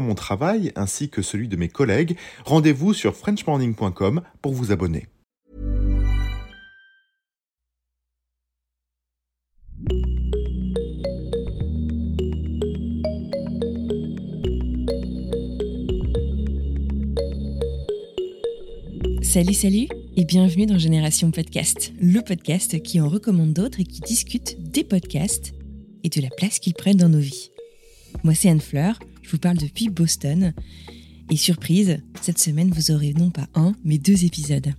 mon travail ainsi que celui de mes collègues, rendez-vous sur frenchmorning.com pour vous abonner. Salut, salut et bienvenue dans Génération Podcast, le podcast qui en recommande d'autres et qui discute des podcasts et de la place qu'ils prennent dans nos vies. Moi, c'est Anne Fleur je vous parle depuis Boston. Et surprise, cette semaine, vous aurez non pas un, mais deux épisodes.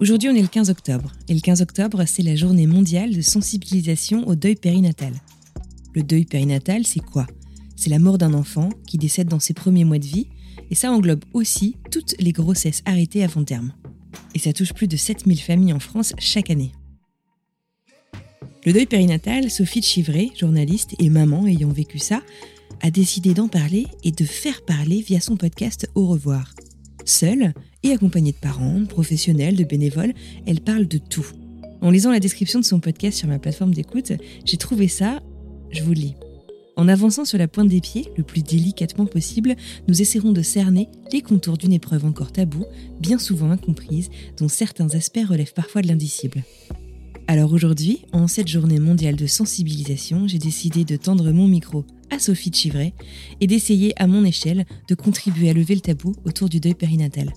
Aujourd'hui, on est le 15 octobre. Et le 15 octobre, c'est la journée mondiale de sensibilisation au deuil périnatal. Le deuil périnatal, c'est quoi? C'est la mort d'un enfant qui décède dans ses premiers mois de vie. Et ça englobe aussi toutes les grossesses arrêtées avant terme. Et ça touche plus de 7000 familles en France chaque année. Le deuil périnatal, Sophie Chivray, journaliste et maman ayant vécu ça, a décidé d'en parler et de faire parler via son podcast Au revoir. Seule et accompagnée de parents, professionnels, de bénévoles, elle parle de tout. En lisant la description de son podcast sur ma plateforme d'écoute, j'ai trouvé ça, je vous le lis. En avançant sur la pointe des pieds, le plus délicatement possible, nous essaierons de cerner les contours d'une épreuve encore taboue, bien souvent incomprise, dont certains aspects relèvent parfois de l'indicible. Alors aujourd'hui, en cette journée mondiale de sensibilisation, j'ai décidé de tendre mon micro à Sophie Chivray et d'essayer à mon échelle de contribuer à lever le tabou autour du deuil périnatal.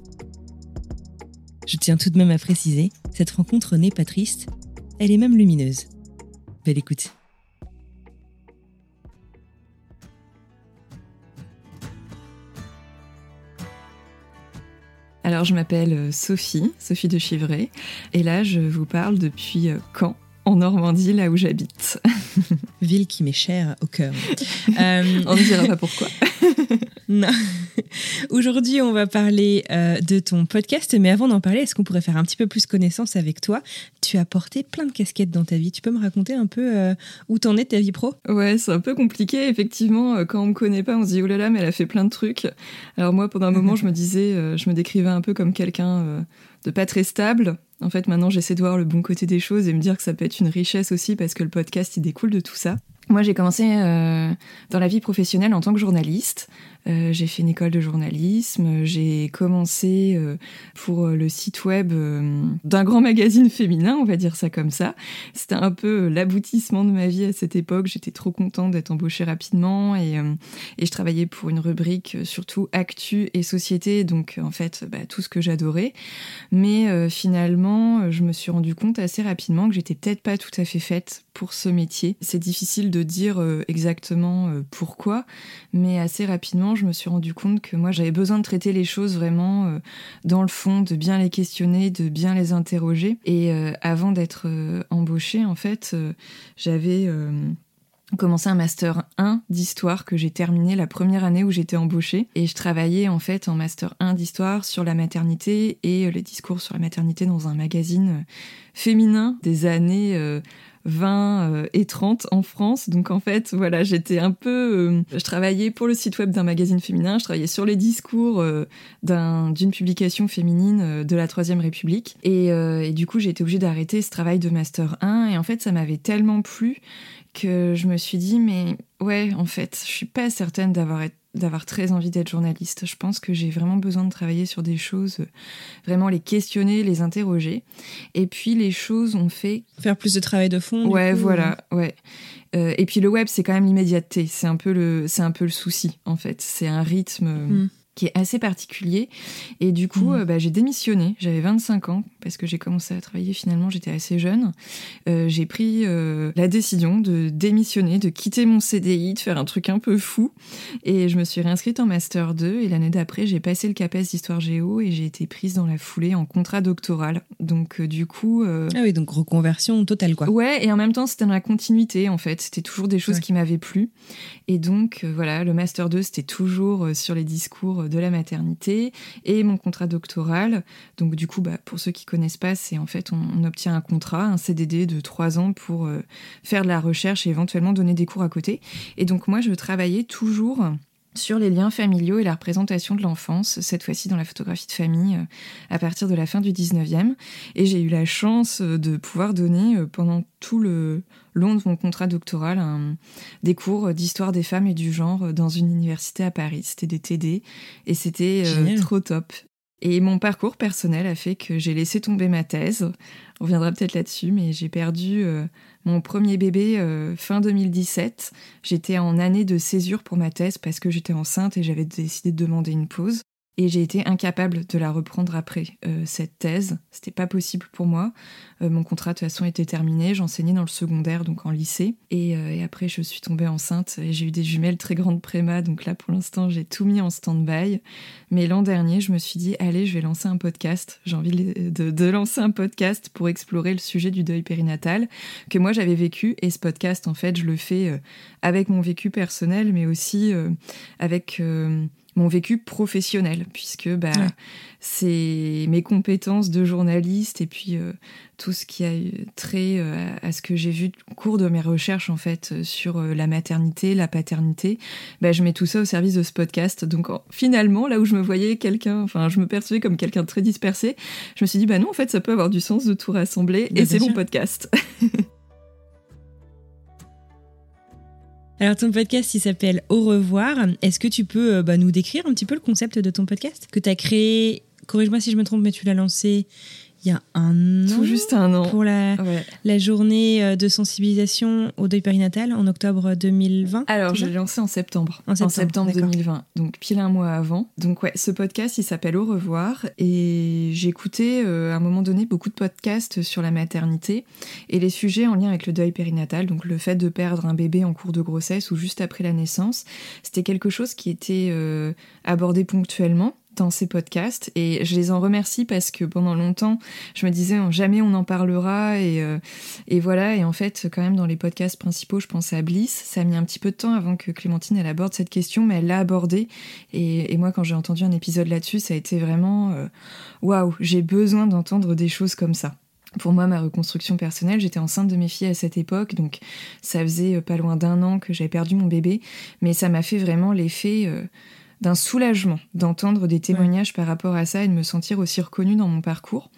Je tiens tout de même à préciser, cette rencontre n'est pas triste, elle est même lumineuse. Belle écoute. Alors, je m'appelle euh, Sophie, Sophie de Chivray, et là, je vous parle depuis euh, quand en Normandie, là où j'habite. Ville qui m'est chère au cœur. Euh, on ne dira pas pourquoi. non. Aujourd'hui, on va parler euh, de ton podcast, mais avant d'en parler, est-ce qu'on pourrait faire un petit peu plus connaissance avec toi? Tu as porté plein de casquettes dans ta vie. Tu peux me raconter un peu euh, où t'en es ta vie pro? Ouais, c'est un peu compliqué. Effectivement, quand on me connaît pas, on se dit oh là là, mais elle a fait plein de trucs. Alors moi, pendant un moment, je me disais, je me décrivais un peu comme quelqu'un de pas très stable. En fait, maintenant, j'essaie de voir le bon côté des choses et me dire que ça peut être une richesse aussi parce que le podcast, il découle de tout ça. Moi, j'ai commencé euh, dans la vie professionnelle en tant que journaliste. Euh, j'ai fait une école de journalisme. J'ai commencé euh, pour le site web d'un grand magazine féminin, on va dire ça comme ça. C'était un peu l'aboutissement de ma vie à cette époque. J'étais trop contente d'être embauchée rapidement et, et, je travaillais pour une rubrique surtout actu et société, donc en fait bah, tout ce que j'adorais. Mais finalement, je me suis rendu compte assez rapidement que j'étais peut-être pas tout à fait faite pour ce métier. C'est difficile de dire exactement pourquoi, mais assez rapidement, je me suis rendu compte que moi, j'avais besoin de traiter les choses vraiment euh, dans le fond, de bien les questionner, de bien les interroger. Et euh, avant d'être euh, embauchée, en fait, j'avais commencé un master 1 d'histoire que j'ai terminé la première année où j'étais embauchée et je travaillais en fait en master 1 d'histoire sur la maternité et les discours sur la maternité dans un magazine féminin des années 20 euh, et 30 en France. Donc en fait, voilà, j'étais un peu... Euh, je travaillais pour le site web d'un magazine féminin, je travaillais sur les discours euh, d'une publication féminine de la Troisième République. Et, et du coup, j'ai été obligée d'arrêter ce travail de Master 1. Et en fait, ça m'avait tellement plu que je me suis dit, mais ouais, en fait, je suis pas certaine d'avoir été d'avoir très envie d'être journaliste. Je pense que j'ai vraiment besoin de travailler sur des choses, vraiment les questionner, les interroger. Et puis les choses ont fait faire plus de travail de fond. Ouais, voilà, ouais. Euh, et puis le web, c'est quand même l'immédiateté. C'est un peu le, c'est un peu le souci en fait. C'est un rythme. Hmm. qui est assez particulier. Et du coup, mmh. euh, bah, j'ai démissionné. J'avais 25 ans parce que j'ai commencé à travailler finalement, j'étais assez jeune. Euh, j'ai pris euh, la décision de démissionner, de quitter mon CDI, de faire un truc un peu fou. Et je me suis réinscrite en Master 2. Et l'année d'après, j'ai passé le CAPES d'Histoire Géo et j'ai été prise dans la foulée en contrat doctoral. Donc, du coup. Ah oui, donc reconversion totale, quoi. Ouais, et en même temps, c'était dans la continuité, en fait. C'était toujours des choses qui m'avaient plu. Et donc, voilà, le Master 2, c'était toujours sur les discours de la maternité et mon contrat doctoral. Donc du coup, bah, pour ceux qui connaissent pas, c'est en fait on, obtient un contrat, un CDD de trois ans pour euh, faire de la recherche et éventuellement donner des cours à côté. Et donc moi, je travaillais toujours sur les liens familiaux et la représentation de l'enfance, cette fois-ci dans la photographie de famille, euh, à partir de la fin du 19e. Et j'ai eu la chance euh, de pouvoir donner pendant tout le long de mon contrat doctoral des cours d'histoire des femmes et du genre dans une université à Paris. C'était des TD et c'était euh, trop top. Et mon parcours personnel a fait que j'ai laissé tomber ma thèse. On reviendra peut-être là-dessus, mais j'ai perdu euh, mon premier bébé euh, fin 2017. J'étais en année de césure pour ma thèse parce que j'étais enceinte et j'avais décidé de demander une pause et j'ai été incapable de la reprendre après euh, cette thèse. C'était pas possible pour moi. Euh, mon contrat de toute façon était terminé. J'enseignais dans le secondaire, donc en lycée. Euh, et, après, je suis tombée enceinte et j'ai eu des jumelles très grandes préma. Donc là, pour l'instant, j'ai tout mis en stand-by. Mais l'an dernier, je me suis dit, allez, je vais lancer un podcast. J'ai envie de, de, lancer un podcast pour explorer le sujet du deuil périnatal que moi j'avais vécu. Et ce podcast, en fait, je le fais avec mon vécu personnel, mais aussi avec mon vécu professionnel, puisque bah, c'est mes compétences de journaliste et puis euh, tout ce qui a trait euh, à ce que j'ai vu au cours de mes recherches en fait sur euh, la maternité, la paternité, bah, je mets tout ça au service de ce podcast. Donc finalement, là où je me voyais quelqu'un, enfin je me percevais comme quelqu'un de très dispersé, je me suis dit bah non en fait ça peut avoir du sens de tout rassembler et c'est mon podcast. Alors ton podcast, il s'appelle Au revoir. Est-ce que tu peux euh, bah, nous décrire un petit peu le concept de ton podcast que tu as créé? Corrige-moi si je me trompe, mais tu l'as lancé il y a un an. Tout juste un an. Pour la, la journée euh, de sensibilisation au deuil périnatal en octobre 2020. Alors, je l'ai lancé en septembre. En septembre, 2020. Donc, pile un mois avant. Donc, ouais, ce podcast, il s'appelle Au revoir. Et écouté euh, à un moment donné beaucoup de podcasts sur la maternité et les sujets en lien avec le deuil périnatal. Donc, le fait de perdre un bébé en cours de grossesse ou juste après la naissance. C'était quelque chose qui était euh, abordé ponctuellement dans ces podcasts et je les en remercie parce que pendant longtemps je me disais oh, jamais on en parlera et, euh, et voilà. Et en fait quand même dans les podcasts principaux je pensais à Bliss. Ça a mis un petit peu de temps avant que Clémentine elle aborde cette question mais elle l'a abordée. Et, et, moi quand j'ai entendu un épisode là-dessus ça a été vraiment euh, waouh j'ai besoin d'entendre des choses comme ça. Pour moi, ma reconstruction personnelle, j'étais enceinte de mes filles à cette époque, donc ça faisait euh, pas loin d'un an que j'avais perdu mon bébé, mais ça m'a fait vraiment l'effet d'un soulagement d'entendre des témoignages par rapport à ça et de me sentir aussi reconnue dans mon parcours.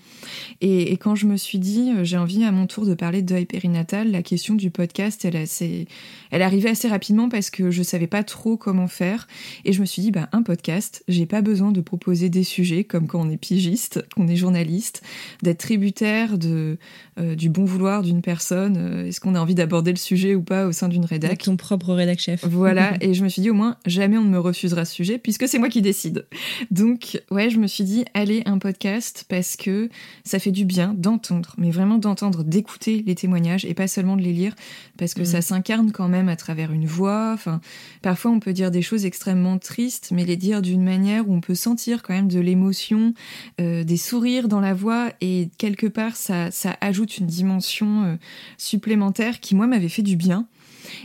Et, quand je me suis dit, euh, j'ai envie à mon tour de parler de deuil périnatal, la question du podcast, elle, assez, elle arrivait assez rapidement parce que je savais pas trop comment faire. Et je me suis dit, bah, un podcast, j'ai pas besoin de proposer des sujets comme quand on est pigiste, qu'on est journaliste, d'être tributaire de, euh, du bon vouloir d'une personne. Euh, est-ce qu'on a envie d'aborder le sujet ou pas au sein d'une rédac? Avec ton propre rédac chef. Voilà. et je me suis dit, au moins, jamais on ne me refusera ce sujet puisque c'est moi qui décide. Donc, ouais, je me suis dit, allez, un podcast parce que ça fait du bien d'entendre, mais vraiment d'entendre, d'écouter les témoignages et pas seulement de les lire, parce que mm. ça s'incarne quand même à travers une voix. Enfin, parfois on peut dire des choses extrêmement tristes, mais les dire d'une manière où on peut sentir quand même de l'émotion, euh, des sourires dans la voix, et quelque part ça, ça ajoute une dimension euh, supplémentaire qui moi m'avait fait du bien.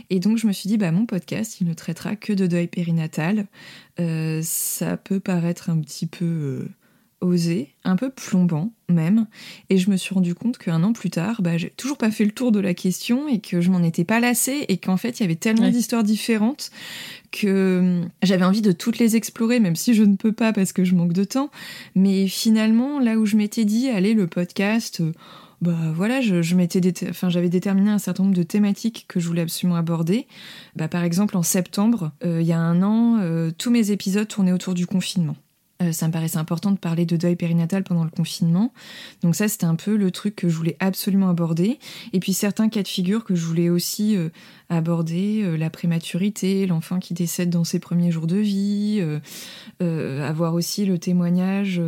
Et donc je me suis dit, bah mon podcast, il ne traitera que de deuil périnatal. Euh, ça peut paraître un petit peu osé, un peu plombant même, et je me suis rendu compte qu'un an plus tard, bah, j'ai toujours pas fait le tour de la question et que je m'en étais pas lassée et qu'en fait il y avait tellement d'histoires différentes que hum, j'avais envie de toutes les explorer, même si je ne peux pas parce que je manque de temps. Mais finalement, là où je m'étais dit, allez, le podcast, euh, bah voilà, je, m'étais enfin, j'avais déterminé un certain nombre de thématiques que je voulais absolument aborder. Bah, par exemple, en septembre, euh, il y a un an, euh, tous mes épisodes tournaient autour du confinement. Euh, ça me paraissait important de parler de deuil périnatal pendant le confinement. Donc ça, c'était un peu le truc que je voulais absolument aborder. Et puis certains cas de figure que je voulais aussi euh, aborder, euh, la prématurité, l'enfant qui décède dans ses premiers jours de vie, avoir aussi le témoignage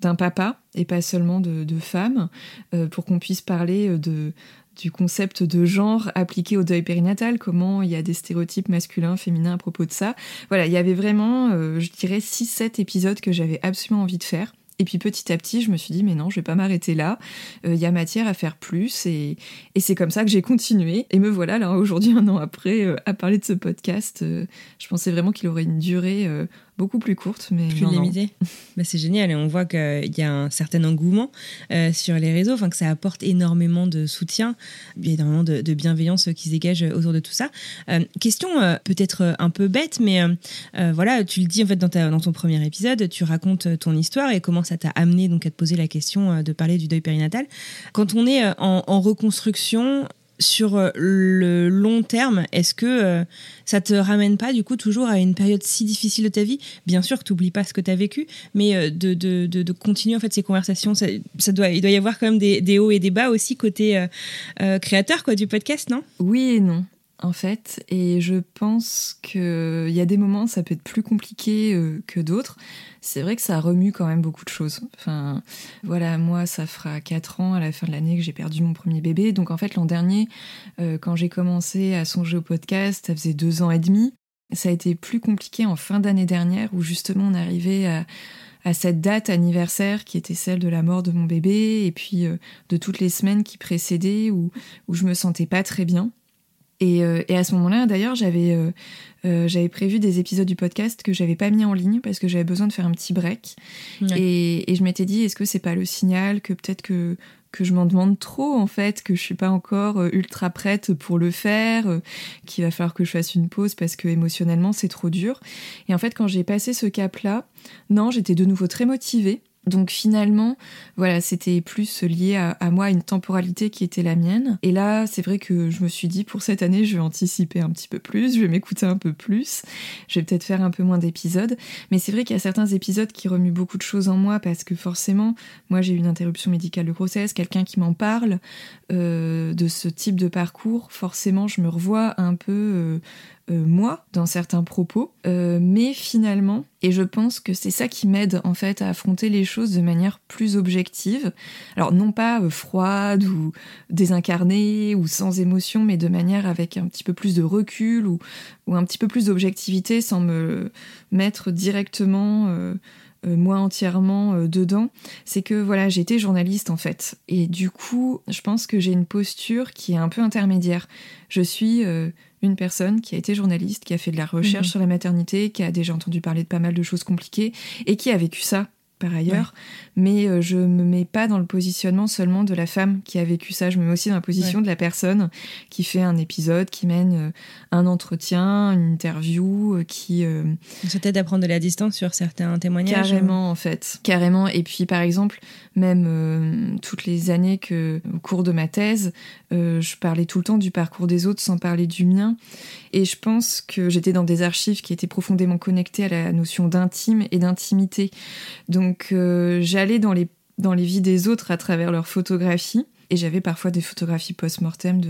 d'un papa et pas seulement de, de femmes, pour qu'on puisse parler de, du concept de genre appliqué au deuil périnatal, comment il y a des stéréotypes masculins, féminins à propos de ça. Voilà, il y avait vraiment, euh, je dirais, 6-7 épisodes que j'avais absolument envie de faire. Et puis petit à petit, je me suis dit, mais non, je vais pas m'arrêter là. Euh, il y a matière à faire plus. Et, c'est comme ça que j'ai continué. Et me voilà là, aujourd'hui, un an après, euh, à parler de ce podcast. je pensais vraiment qu'il aurait une durée beaucoup plus courte, mais plus limitée. Bah, c'est génial et on voit qu'il y a un certain engouement euh, sur les réseaux, enfin que ça apporte énormément de soutien, il y a énormément de, bienveillance qui se dégage autour de tout ça. Euh, question euh, peut-être un peu bête, mais voilà, tu le dis en fait dans, ta, dans, ton premier épisode, tu racontes ton histoire et comment ça t'a amené donc à te poser la question de parler du deuil périnatal. Quand on est en, en reconstruction, sur euh, le long terme, est-ce que euh, ça te ramène pas du coup toujours à une période si difficile de ta vie? Bien sûr que tu n'oublies pas ce que tu as vécu, mais euh, de, continuer en fait ces conversations, ça, doit, il doit y avoir quand même des, des hauts et des bas aussi côté créateur quoi, du podcast, non? Oui et non en fait, et je pense qu'il y a des moments, ça peut être plus compliqué euh, que d'autres. C'est vrai que ça remue quand même beaucoup de choses. Enfin, voilà, moi, ça fera 4 ans à la fin de l'année que j'ai perdu mon premier bébé. Donc en fait, l'an dernier, euh, quand j'ai commencé à songer au podcast, ça faisait deux ans et demi. Ça a été plus compliqué en fin d'année dernière, où justement on arrivait à à cette date anniversaire qui était celle de la mort de mon bébé et puis euh, de toutes les semaines qui précédaient où, où je me sentais pas très bien. Euh, et, à ce moment-là, d'ailleurs, j'avais euh, euh, j'avais prévu des épisodes du podcast que j'avais pas mis en ligne parce que j'avais besoin de faire un petit break. Et, et, je m'étais dit, est-ce que c'est pas le signal que peut-être que que je m'en demande trop en fait, que je suis pas encore ultra prête pour le faire, qu'il va falloir que je fasse une pause parce que émotionnellement c'est trop dur. Et en fait, quand j'ai passé ce cap-là, non, j'étais de nouveau très motivée. Donc finalement, voilà, c'était plus lié à, moi, à une temporalité qui était la mienne. Et là, c'est vrai que je me suis dit, pour cette année, je vais anticiper un petit peu plus, je vais m'écouter un peu plus, je vais peut-être faire un peu moins d'épisodes. Mais c'est vrai qu'il y a certains épisodes qui remuent beaucoup de choses en moi parce que forcément, moi j'ai eu une interruption médicale de grossesse, quelqu'un qui m'en parle euh, de ce type de parcours, forcément je me revois un peu euh, euh, moi dans certains propos, euh, mais finalement, et je pense que c'est ça qui m'aide en fait à affronter les choses de manière plus objective. Alors non pas euh, froide ou désincarnée ou sans émotion, mais de manière avec un petit peu plus de recul ou, ou un petit peu plus d'objectivité sans me mettre directement moi entièrement dedans, c'est que voilà, j'étais journaliste en fait. Et du coup, je pense que j'ai une posture qui est un peu intermédiaire. Je suis une personne qui a été journaliste, qui a fait de la recherche mhm. sur la maternité, qui a déjà entendu parler de pas mal de choses compliquées et qui a vécu ça par ailleurs, mais euh, je me mets pas dans le positionnement seulement de la femme qui a vécu ça, je me mets aussi dans la position de la personne qui fait un épisode, qui mène euh, un entretien, une interview, euh, qui... Ça t'aide à prendre de la distance sur certains témoignages Carrément, en fait. Carrément. Et puis, par exemple, même toutes les années que, au cours de ma thèse, je parlais tout le temps du parcours des autres sans parler du mien. Et je pense que j'étais dans des archives qui étaient profondément connectées à la notion d'intime et d'intimité. Donc euh, j'allais dans les, dans les vies des autres à travers leurs photographies. Et j'avais parfois des photographies post-mortem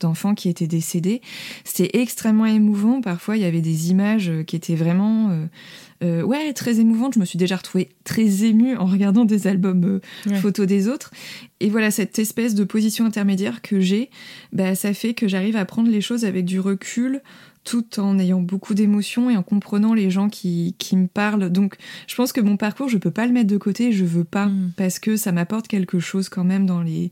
d'enfants qui étaient décédés. C'était extrêmement émouvant. Parfois, il y avait des images qui étaient vraiment euh, euh, ouais, très émouvantes. Je me suis déjà retrouvée très émue en regardant des albums photos des autres. Et voilà, cette espèce de position intermédiaire que j'ai, bah, ça fait que j'arrive à prendre les choses avec du recul, tout en ayant beaucoup d'émotions et en comprenant les gens qui, qui, me parlent. Donc, je pense que mon parcours, je peux pas le mettre de côté, je veux pas, mm. parce que ça m'apporte quelque chose quand même dans les,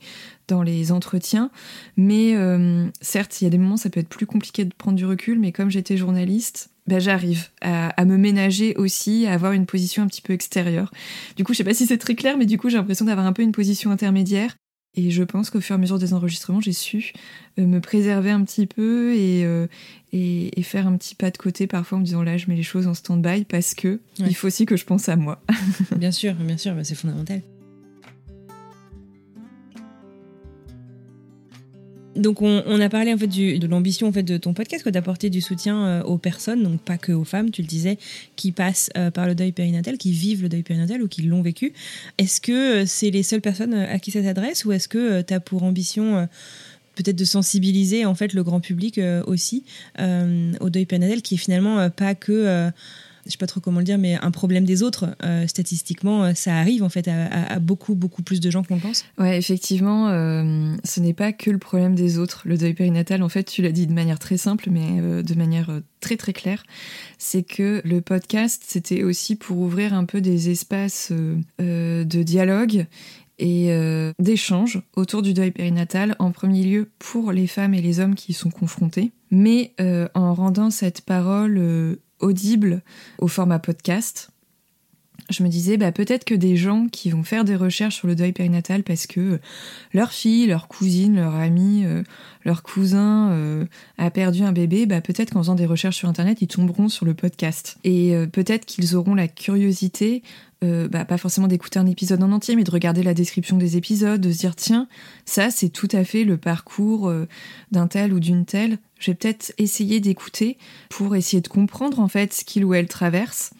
dans les entretiens. Mais euh, certes, il y a des moments, ça peut être plus compliqué de prendre du recul, mais comme j'étais journaliste, bah, j'arrive à, à, me ménager aussi, à avoir une position un petit peu extérieure. Du coup, je sais pas si c'est très clair, mais du coup, j'ai l'impression d'avoir un peu une position intermédiaire. Et je pense qu'au fur et à mesure des enregistrements, j'ai su euh, me préserver un petit peu euh, et, et, faire un petit pas de côté parfois en me disant là, je mets les choses en stand-by parce que il faut aussi que je pense à moi. bien sûr, bien sûr, bah, c'est fondamental. Donc on, a parlé en fait de l'ambition en fait de ton podcast, d'apporter du soutien aux personnes, donc pas que aux femmes, tu le disais, qui passent par le deuil périnatal, qui vivent le deuil périnatal ou qui l'ont vécu. Est-ce que c'est les seules personnes à qui ça s'adresse ou est-ce que tu as pour ambition peut-être de sensibiliser en fait le grand public euh, aussi euh, au deuil périnatal qui est finalement euh, pas que je sais pas trop comment le dire, mais un problème des autres. statistiquement, ça arrive en fait à, beaucoup, beaucoup plus de gens qu'on pense. Ouais, effectivement, ce n'est pas que le problème des autres. Le deuil périnatal, en fait, tu l'as dit de manière très simple, mais de manière très très claire, c'est que le podcast, c'était aussi pour ouvrir un peu des espaces de dialogue et euh, d'échanges autour du deuil périnatal, en premier lieu pour les femmes et les hommes qui y sont confrontés, mais euh, en rendant cette parole euh, audible au format podcast. Je me disais, bah, peut-être que des gens qui vont faire des recherches sur le deuil périnatal parce que leur fille, leur cousine, leur amie, leur cousin a perdu un bébé, bah, peut-être qu'en faisant des recherches sur Internet, ils tomberont sur le podcast. Et peut-être qu'ils auront la curiosité euh, bah, pas forcément d'écouter un épisode en entier, mais de regarder la description des épisodes, de se dire tiens, ça c'est tout à fait le parcours euh, d'un tel ou d'une telle. Je vais peut-être essayer d'écouter pour essayer de comprendre en fait ce qu'il ou elle traverse.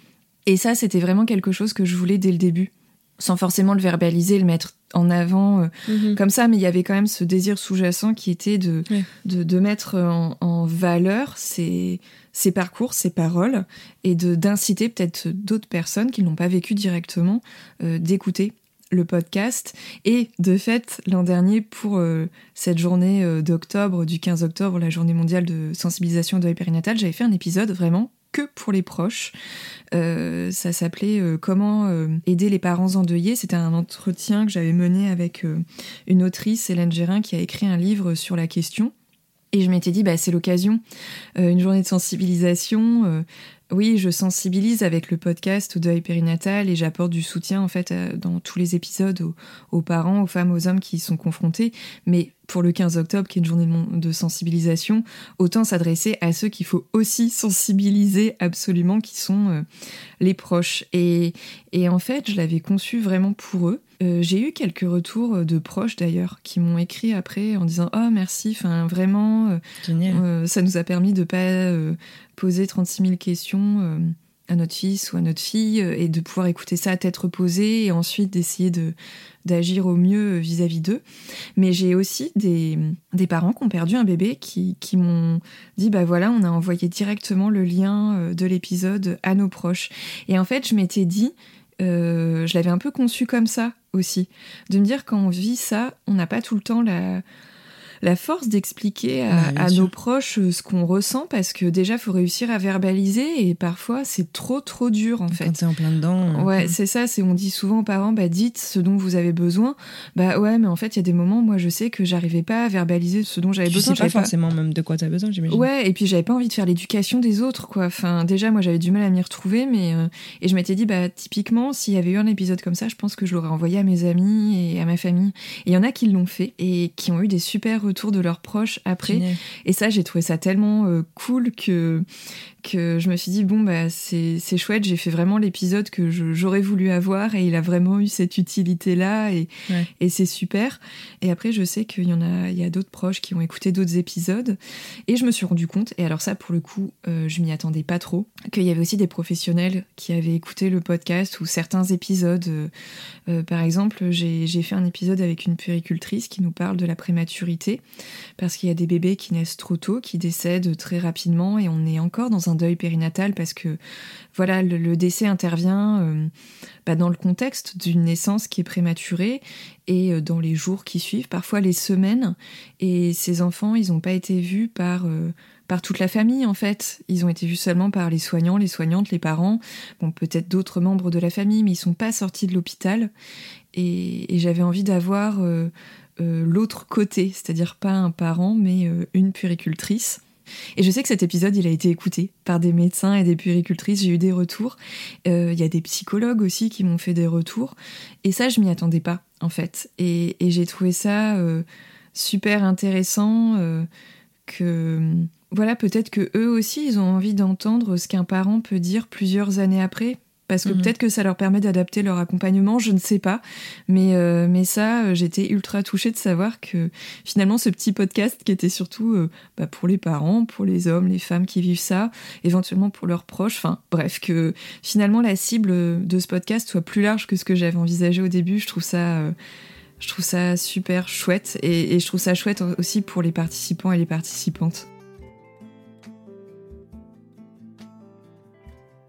Et ça, c'était vraiment quelque chose que je voulais dès le début, sans forcément le verbaliser, le mettre en avant euh, mhm. comme ça, mais il y avait quand même ce désir sous-jacent qui était de, de, mettre en, en valeur ces, ces parcours, ces paroles, et d'inciter peut-être d'autres personnes qui n'ont pas vécu directement euh, d'écouter le podcast. Et de fait, l'an dernier, pour euh, cette journée euh, d'octobre, du 15 octobre, la journée mondiale de sensibilisation de périnatal, j'avais fait un épisode vraiment que pour les proches. ça s'appelait Comment aider les parents endeuillés. C'était un entretien que j'avais mené avec une autrice, Hélène Gérin, qui a écrit un livre sur la question. Et je m'étais dit, bah, c'est l'occasion, euh, une journée de sensibilisation. Euh, oui, je sensibilise avec le podcast au deuil périnatal et j'apporte du soutien en fait euh, dans tous les épisodes aux, aux, parents, aux femmes, aux hommes qui y sont confrontés. Mais pour le 15 octobre, qui est une journée de sensibilisation, autant s'adresser à ceux qu'il faut aussi sensibiliser absolument, qui sont euh, les proches. Et, et, en fait, je l'avais conçu vraiment pour eux. Euh, j'ai eu quelques retours de proches d'ailleurs qui m'ont écrit après en disant oh merci, enfin vraiment, euh, ça nous a permis de pas poser 36 000 questions à notre fils ou à notre fille et de pouvoir écouter ça à tête reposée et ensuite d'essayer de d'agir au mieux vis-à-vis d'eux. Mais j'ai aussi des, des, parents qui ont perdu un bébé qui, qui m'ont dit bah voilà, on a envoyé directement le lien euh, de l'épisode à nos proches. Et en fait, je m'étais dit, euh, je l'avais un peu conçu comme ça aussi, de me dire quand on vit ça, on n'a pas tout le temps la la force d'expliquer à, nos proches euh, ce qu'on ressent parce que déjà faut réussir à verbaliser et parfois c'est trop trop dur en fait. Quand en plein dedans. Euh, ouais, c'est ça. C'est on dit souvent aux parents, bah dites ce dont vous avez besoin. Bah ouais, mais en fait il y a des moments, moi je sais que j'arrivais pas à verbaliser ce dont j'avais besoin. Sais pas forcément même de quoi tu as besoin, j'imagine. Ouais, et puis j'avais pas envie de faire l'éducation des autres quoi. Enfin déjà moi j'avais du mal à m'y retrouver, mais euh, et je m'étais dit bah typiquement s'il y avait eu un épisode comme ça, je pense que je l'aurais envoyé à mes amis et à ma famille. Et il y en a qui l'ont fait et qui ont eu des super retours de leurs proches après. Et ça, j'ai trouvé ça tellement euh, cool que, que je me suis dit, bon, bah, c'est chouette, j'ai fait vraiment l'épisode que j'aurais voulu avoir et il a vraiment eu cette utilité-là et, et c'est super. Et après, je sais qu'il y en a, il y a d'autres proches qui ont écouté d'autres épisodes et je me suis rendu compte, et alors ça, pour le coup, euh, je m'y attendais pas trop, qu'il y avait aussi des professionnels qui avaient écouté le podcast ou certains épisodes. Euh, par exemple, j'ai fait un épisode avec une puéricultrice qui nous parle de la prématurité parce qu'il y a des bébés qui naissent trop tôt, qui décèdent très rapidement et on est encore dans un deuil périnatal parce que voilà le, décès intervient euh, bah, dans le contexte d'une naissance qui est prématurée et euh, dans les jours qui suivent, parfois les semaines. Et ces enfants, ils n'ont pas été vus par euh, par toute la famille en fait. Ils ont été vus seulement par les soignants, les soignantes, les parents, bon peut-être d'autres membres de la famille, mais ils sont pas sortis de l'hôpital. Et, j'avais envie d'avoir l'autre côté, c'est-à-dire pas un parent, mais une puéricultrice. Et je sais que cet épisode, il a été écouté par des médecins et des puéricultrices. J'ai eu des retours. Euh, il y a des psychologues aussi qui m'ont fait des retours. Et ça, je m'y attendais pas, en fait. Et, j'ai trouvé ça super intéressant que, voilà, peut-être que eux aussi, ils ont envie d'entendre ce qu'un parent peut dire plusieurs années après, parce que Mhm. peut-être que ça leur permet d'adapter leur accompagnement, je ne sais pas. Mais, euh, mais ça, euh, j'étais ultra touchée de savoir que finalement, ce petit podcast qui était surtout euh, bah, pour les parents, pour les hommes, les femmes qui vivent ça, éventuellement pour leurs proches, enfin bref, que finalement la cible de ce podcast soit plus large que ce que j'avais envisagé au début, je trouve ça... euh, je trouve ça super chouette et, et je trouve ça chouette aussi pour les participants et les participantes.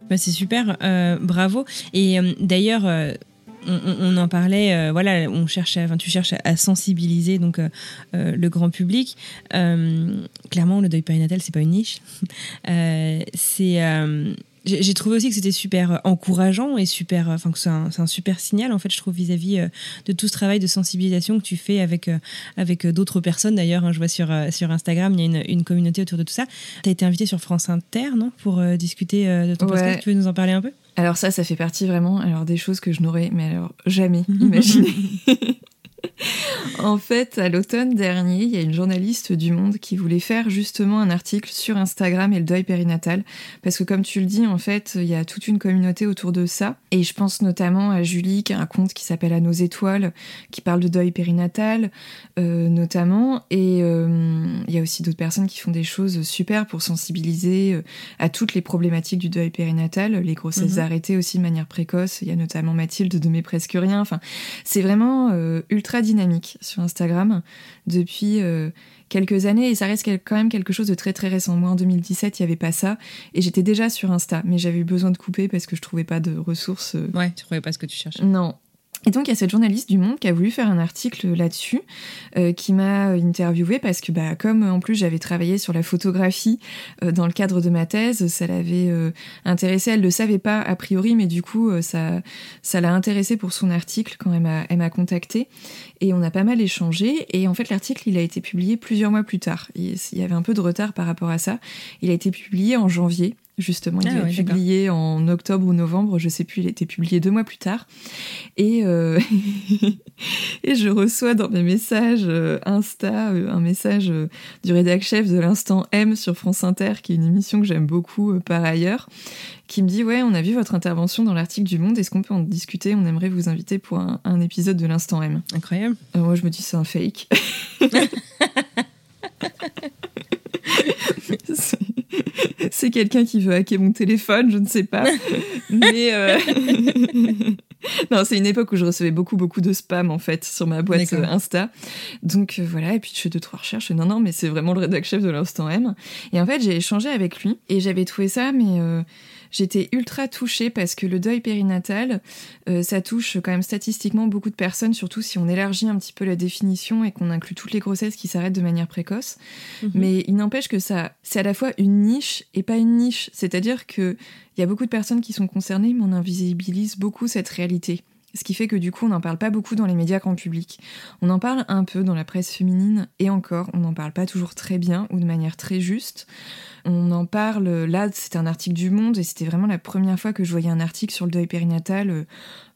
Bah, c'est super, euh, bravo. Et euh, d'ailleurs, euh, on, en parlait, voilà, on cherche, à- tu cherches à, sensibiliser donc le grand public. Clairement, le deuil périnatal, c'est pas une niche. C'est j'ai trouvé aussi que c'était super encourageant et super, enfin que c'est un, super signal en fait, je trouve vis-à-vis euh, de tout ce travail de sensibilisation que tu fais avec euh, avec euh, d'autres personnes. D'ailleurs, hein, je vois sur euh, sur Instagram, il y a une, une communauté autour de tout ça. Tu as été invité sur France Inter, non, pour euh, discuter euh, de ton Ouais. podcast. Tu veux nous en parler un peu? Alors ça, ça fait partie vraiment alors des choses que je n'aurais mais alors jamais imaginé. en fait, à l'automne dernier, il y a une journaliste du Monde qui voulait faire justement un article sur Instagram et le deuil périnatal. Parce que comme tu le dis, en fait, il y a toute une communauté autour de ça. Et je pense notamment à Julie, qui a un compte qui s'appelle À nos étoiles, qui parle de deuil périnatal, euh, notamment. Et euh, il y a aussi d'autres personnes qui font des choses super pour sensibiliser euh, à toutes les problématiques du deuil périnatal, les grossesses Mhm. arrêtées aussi de manière précoce. Il y a notamment Mathilde de Mes Presque Rien. Enfin, c'est vraiment euh, ultra dynamique sur Instagram depuis euh, quelques années et ça reste quand même quelque chose de très très récent. Moi en 2017, il n'y avait pas ça et j'étais déjà sur Insta, mais j'avais eu besoin de couper parce que je trouvais pas de ressources. euh, Ouais, tu trouvais pas ce que tu cherchais. non. Et donc, il y a cette journaliste du Monde qui a voulu faire un article là-dessus, euh, qui m'a interviewée parce que, bah, comme en plus j'avais travaillé sur la photographie euh, dans le cadre de ma thèse, ça l'avait euh, intéressée. Elle ne le savait pas a priori, mais du coup, ça, l'a intéressée pour son article quand elle m'a, contactée. Et on a pas mal échangé. Et en fait, l'article, il a été publié plusieurs mois plus tard. Il y avait un peu de retard par rapport à ça. Il a été publié en janvier. Justement, il Ah a ouais, été publié en octobre ou novembre, je sais plus, il a été publié deux mois plus tard. Et, euh, et je reçois dans mes messages euh, Insta euh, un message du rédac chef de l'instant M sur France Inter, qui est une émission que j'aime beaucoup par ailleurs, qui me dit Ouais, on a vu votre intervention dans l'article du Monde, est-ce qu'on peut en discuter? On aimerait vous inviter pour un, un épisode de l'instant M. Incroyable. Moi, je me dis C'est un fake. C'est- quelqu'un qui veut hacker mon téléphone, je ne sais pas. Mais euh, non, c'est une époque où je recevais beaucoup, beaucoup de spam en fait sur ma boîte euh, Insta. Donc euh, voilà, et puis je fais deux, trois recherches. Non, non, mais c'est vraiment le rédac chef de l'instant M. Et en fait, j'ai échangé avec lui et j'avais trouvé ça, mais euh, j'étais ultra touchée parce que le deuil périnatal, euh, ça touche quand même statistiquement beaucoup de personnes, surtout si on élargit un petit peu la définition et qu'on inclut toutes les grossesses qui s'arrêtent de manière précoce. Mhm. Mais il n'empêche que ça, c'est à la fois une niche et pas une niche. C'est-à-dire que il y a beaucoup de personnes qui sont concernées, mais on invisibilise beaucoup cette réalité. Ce qui fait que du coup, on n'en parle pas beaucoup dans les médias grand public. On en parle un peu dans la presse féminine, et encore, on n'en parle pas toujours très bien ou de manière très juste. On en parle, là, c'était un article du Monde, et c'était vraiment la première fois que je voyais un article sur le deuil périnatal euh,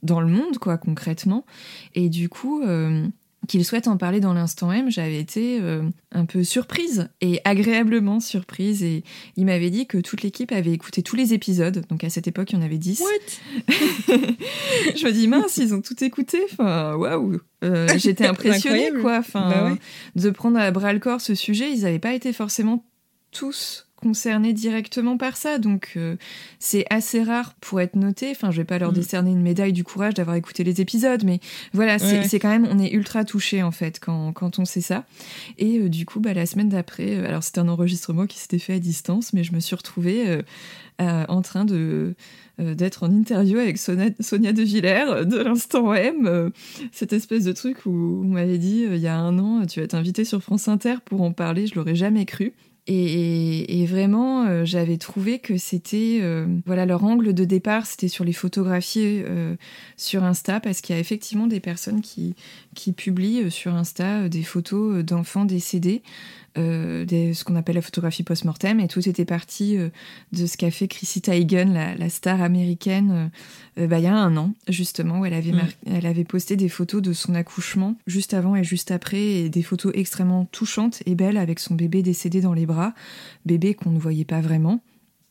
dans le monde, quoi, concrètement. Et du coup, euh, qu'il souhaite en parler dans l'instant M, j'avais été euh, un peu surprise et agréablement surprise. Et il m'avait dit que toute l'équipe avait écouté tous les épisodes. Donc à cette époque, il y en avait 10. je me dis, mince, ils ont tout écouté. Enfin, waouh. Euh, J'étais impressionnée, quoi. Enfin, Bah ouais. de prendre à bras le corps ce sujet. Ils n'avaient pas été forcément tous concernés directement par ça. Donc, euh, c'est assez rare pour être noté. Enfin, je vais pas leur Mm. décerner une médaille du courage d'avoir écouté les épisodes, mais voilà, c'est Ouais. quand même, on est ultra touché en fait quand, quand on sait ça. Et euh, du coup, bah, la semaine d'après, euh, alors c'était un enregistrement qui s'était fait à distance, mais je me suis retrouvée en train de d'être en interview avec Sonia, De Villers de l'instant M, cette espèce de truc où on m'avait dit il y a un an, tu vas t'inviter sur France Inter pour en parler, je l'aurais jamais cru. Et, vraiment, euh, j'avais trouvé que c'était, euh, voilà, leur angle de départ, c'était sur les photographies euh, sur Insta, parce qu'il y a effectivement des personnes qui, qui publient sur Insta des photos d'enfants décédés, euh, des- ce qu'on appelle la photographie post-mortem, et tout était parti euh, de ce qu'a fait Chrissy Teigen, la, la star américaine, euh, bah, il y a un an, justement, où elle avait, Mm. elle avait posté des photos de son accouchement, juste avant et juste après, et des photos extrêmement touchantes et belles avec son bébé décédé dans les bras, bébé qu'on ne voyait pas vraiment.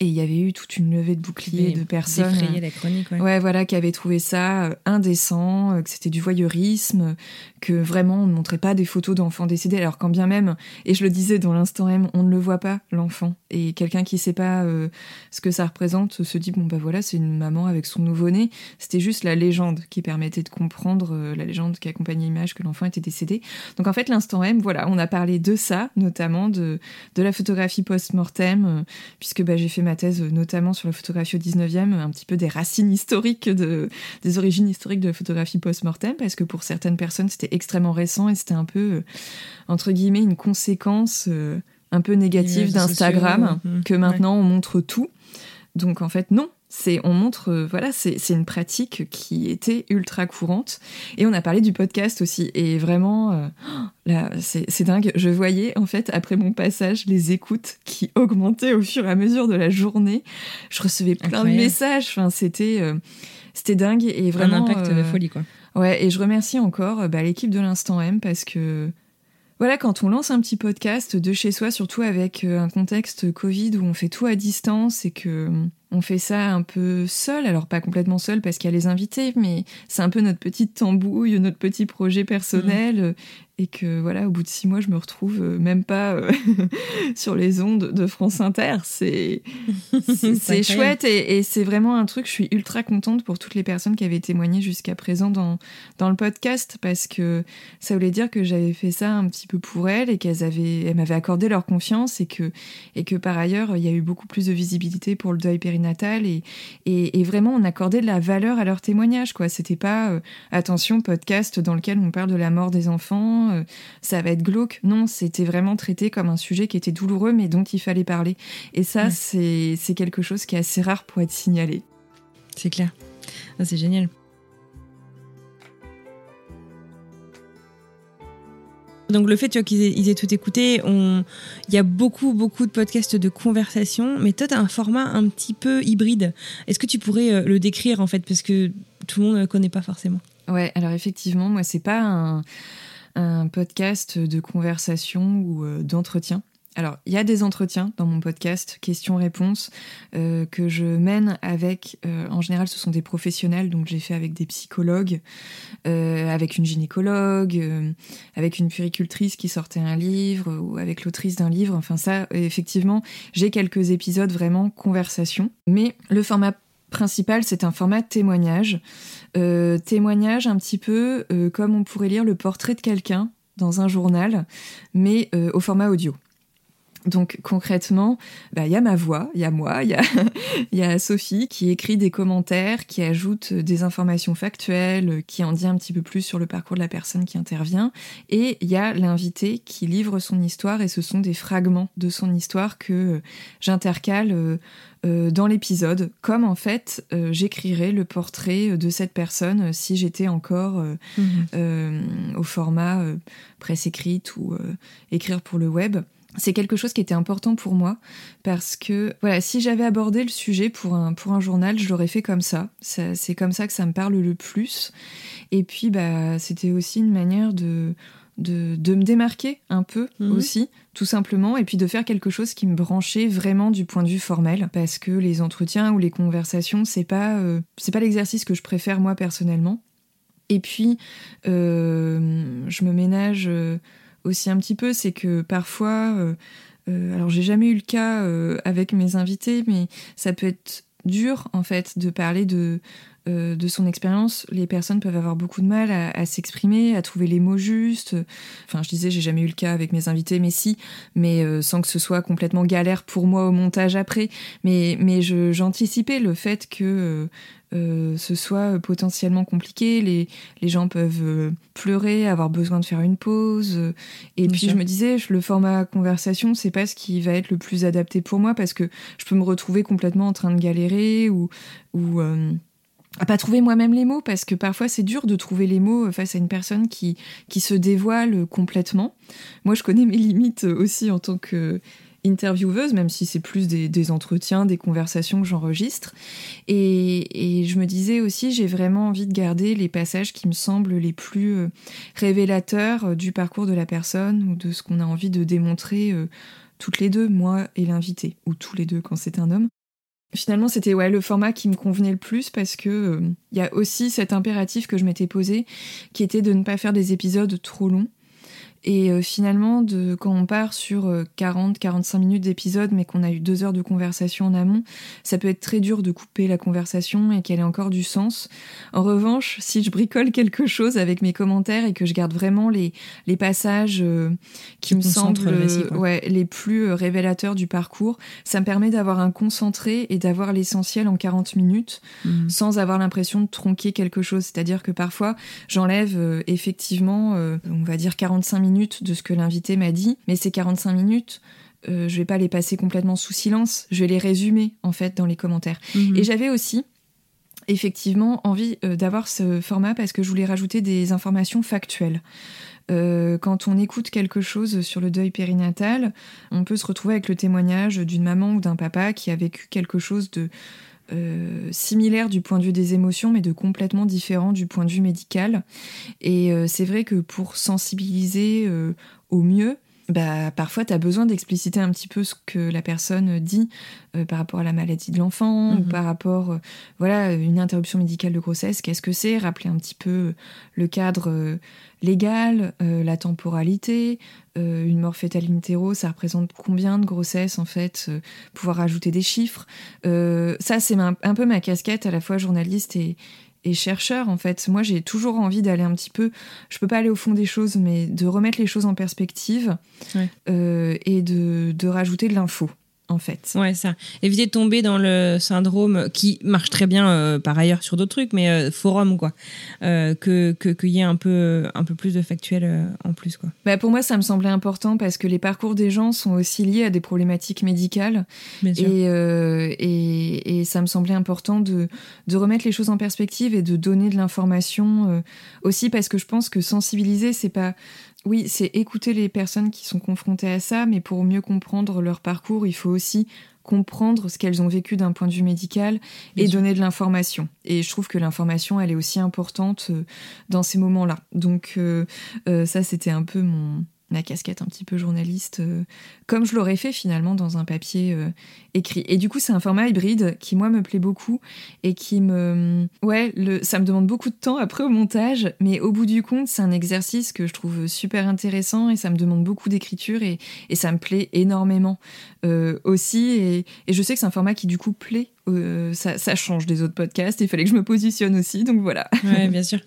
Et il y avait eu toute une levée de boucliers de personnes. la chronique, ouais. voilà, qui avaient trouvé ça euh, indécent, euh, que c'était du voyeurisme, que vraiment on ne montrait pas des photos d'enfants décédés, alors quand bien même, et je le disais dans l'instant M, on ne le voit pas, l'enfant. Et quelqu'un qui sait pas euh, ce que ça représente se dit, bon bah voilà, c'est une maman avec son nouveau-né. C'était juste la légende qui permettait de comprendre, la légende qui accompagnait l'image que l'enfant était décédé. Donc en fait, l'instant M, voilà, on a parlé de ça, notamment de, de la photographie post-mortem, puisque bah, j'ai fait ma thèse notamment sur la photographie au 19e, un petit peu des racines historiques, de, des origines historiques de la photographie post-mortem, parce que pour certaines personnes, c'était extrêmement récent et c'était un peu, euh, entre guillemets, une conséquence euh, un peu négative d'Instagram, que maintenant on montre tout. Donc en fait, non, c'est on montre euh, voilà c'est une pratique qui était ultra courante. Et on a parlé du podcast aussi. Et vraiment euh, là c'est dingue. Je voyais en fait après mon passage les écoutes qui augmentaient au fur et à mesure de la journée. Je recevais plein de messages. Enfin c'était euh, c'était dingue. Et vraiment un impact de folie quoi. ouais et je remercie encore bah, l'équipe de l'instant M parce que voilà, quand on lance un petit podcast de chez soi, surtout avec un contexte Covid où on fait tout à distance et que on fait ça un peu seul, alors pas complètement seul parce qu'il y a les invités, mais c'est un peu notre petite tambouille, notre petit projet personnel et que voilà, au bout de six mois, je me retrouve euh, même pas euh, sur les ondes de France Inter. C'est c'est chouette et, c'est vraiment un truc. Je suis ultra contente pour toutes les personnes qui avaient témoigné jusqu'à présent dans dans le podcast parce que ça voulait dire que j'avais fait ça un petit peu pour elles et qu'elles avaient elles m'avaient accordé leur confiance et que et que par ailleurs il y a eu beaucoup plus de visibilité pour le deuil périnatal et et, vraiment on accordait de la valeur à leur témoignage quoi. C'était pas euh, attention podcast dans lequel on parle de la mort des enfants euh, ça va être glauque. Non, c'était vraiment traité comme un sujet qui était douloureux, mais dont il fallait parler. Et ça, c'est quelque chose qui est assez rare pour être signalé. C'est clair. Ah, c'est génial. Donc le fait qu'ils aient, tout écouté, il y a beaucoup, beaucoup de podcasts de conversation, mais toi, tu as un format un petit peu hybride. Est-ce que tu pourrais euh, le décrire, en fait, parce que tout le monde ne le connaît pas forcément Ouais, alors effectivement, moi, c'est pas un un podcast de conversation ou euh, d'entretien. Alors, il y a des entretiens dans mon podcast, questions-réponses, euh, que je mène avec, euh, en général, ce sont des professionnels, donc j'ai fait avec des psychologues, avec une gynécologue, avec une puricultrice qui sortait un livre, ou avec l'autrice d'un livre. Enfin, ça, effectivement, j'ai quelques épisodes vraiment conversation. Mais le format principal, c'est un format témoignage. Euh, témoignage un petit peu euh, comme on pourrait lire le portrait de quelqu'un dans un journal, mais euh, au format audio. Donc concrètement, bah, il y a ma voix, il y a moi, il y a, y a Sophie qui écrit des commentaires, qui ajoute des informations factuelles, qui en dit un petit peu plus sur le parcours de la personne qui intervient, et il y a l'invité qui livre son histoire, et ce sont des fragments de son histoire que j'intercale euh, dans l'épisode, comme en fait euh, j'écrirais le portrait de cette personne euh, si j'étais encore mhm. au format presse écrite ou écrire pour le web. C'est quelque chose qui était important pour moi parce que voilà, si j'avais abordé le sujet pour un pour un journal, je l'aurais fait comme ça. ça c'est comme ça que ça me parle le plus. Et puis bah c'était aussi une manière de de, me démarquer un peu mhm. aussi, tout simplement, et puis de faire quelque chose qui me branchait vraiment du point de vue formel, parce que les entretiens ou les conversations, c'est pas, euh, c'est pas l'exercice que je préfère moi personnellement. Et puis, euh, je me ménage euh, aussi un petit peu, c'est que parfois, alors j'ai jamais eu le cas avec mes invités, mais ça peut être dur en fait de parler de euh, de son expérience, les personnes peuvent avoir beaucoup de mal à, s'exprimer, à trouver les mots justes. Enfin, je disais, j'ai jamais eu le cas avec mes invités, mais si, mais euh, sans que ce soit complètement galère pour moi au montage après. Mais, mais j'anticipais le fait que euh, ce soit potentiellement compliqué. Les, les gens peuvent pleurer, avoir besoin de faire une pause. Et puis je me disais, le format conversation, c'est pas ce qui va être le plus adapté pour moi parce que je peux me retrouver complètement en train de galérer ou, ou à pas trouver moi-même les mots parce que parfois c'est dur de trouver les mots face à une personne qui qui se dévoile complètement. Moi, je connais mes limites aussi en tant que intervieweuse, même si c'est plus des, entretiens, des conversations que j'enregistre. Et, et, je me disais aussi, j'ai vraiment envie de garder les passages qui me semblent les plus euh, révélateurs euh, du parcours de la personne ou de ce qu'on a envie de démontrer euh, toutes les deux, moi et l'invité, ou tous les deux quand c'est un homme. Finalement, c'était le format qui me convenait le plus parce que il y a aussi cet impératif que je m'étais posé qui était de ne pas faire des épisodes trop longs. Et euh, finalement, de, quand on part sur 40-45 euh, minutes d'épisode, mais qu'on a eu deux heures de conversation en amont, ça peut être très dur de couper la conversation et qu'elle ait encore du sens. En revanche, si je bricole quelque chose avec mes commentaires et que je garde vraiment les, les passages euh, qui me semblent ouais, les plus révélateurs du parcours, ça me permet d'avoir un concentré et d'avoir l'essentiel en 40 minutes mmh. sans avoir l'impression de tronquer quelque chose. C'est-à-dire que parfois, j'enlève effectivement, on va dire 45 minutes de ce que l'invité m'a dit, mais ces 45 minutes, euh, je vais pas les passer complètement sous silence, je vais les résumer en fait dans les commentaires. Mhm. Et j'avais aussi effectivement envie euh, d'avoir ce format parce que je voulais rajouter des informations factuelles. Euh, quand on écoute quelque chose sur le deuil périnatal, on peut se retrouver avec le témoignage d'une maman ou d'un papa qui a vécu quelque chose de euh, similaire du point de vue des émotions, mais de complètement différent du point de vue médical. Et euh, c'est vrai que pour sensibiliser euh, au mieux, bah, parfois tu as besoin d'expliciter un petit peu ce que la personne dit par rapport à la maladie de l'enfant ou mhm. par rapport voilà une interruption médicale de grossesse qu'est-ce que c'est? Rappeler un petit peu le cadre légal la temporalité euh, une mort fétale in ça représente combien de grossesses en fait euh, Pouvoir rajouter des chiffres? Euh, ça, c'est un, peu ma casquette à la fois journaliste et, chercheur en fait. Moi, j'ai toujours envie d'aller un petit peu. Je peux pas aller au fond des choses, mais de remettre les choses en perspective et de, de rajouter de l'info en fait. Ouais, ça. Éviter de tomber dans le syndrome qui marche très bien euh, par ailleurs sur d'autres trucs, mais euh, forum quoi. Euh, que qu'il y ait un peu un peu plus de factuel en plus quoi. Bah pour moi, ça me semblait important parce que les parcours des gens sont aussi liés à des problématiques médicales et, et, et ça me semblait important de de remettre les choses en perspective et de donner de l'information aussi parce que je pense que sensibiliser c'est pas oui, c'est écouter les personnes qui sont confrontées à ça, mais pour mieux comprendre leur parcours, il faut aussi comprendre ce qu'elles ont vécu d'un point de vue médical et donner de l'information. Et je trouve que l'information, elle est aussi importante euh, dans ces moments-là. Donc euh, euh, ça, c'était un peu mon, ma casquette un petit peu journaliste, euh, comme je l'aurais fait finalement dans un papier euh, écrit. Et du coup, c'est un format hybride qui, moi, me plaît beaucoup et qui me... Ouais, le, ça me demande beaucoup de temps après au montage, mais au bout du compte, c'est un exercice que je trouve super intéressant et ça me demande beaucoup d'écriture et, ça me plaît énormément euh, aussi. Et, je sais que c'est un format qui, du coup, plaît. Ça, ça, change des autres podcasts. Il fallait que je me positionne aussi, donc voilà. Ouais, bien sûr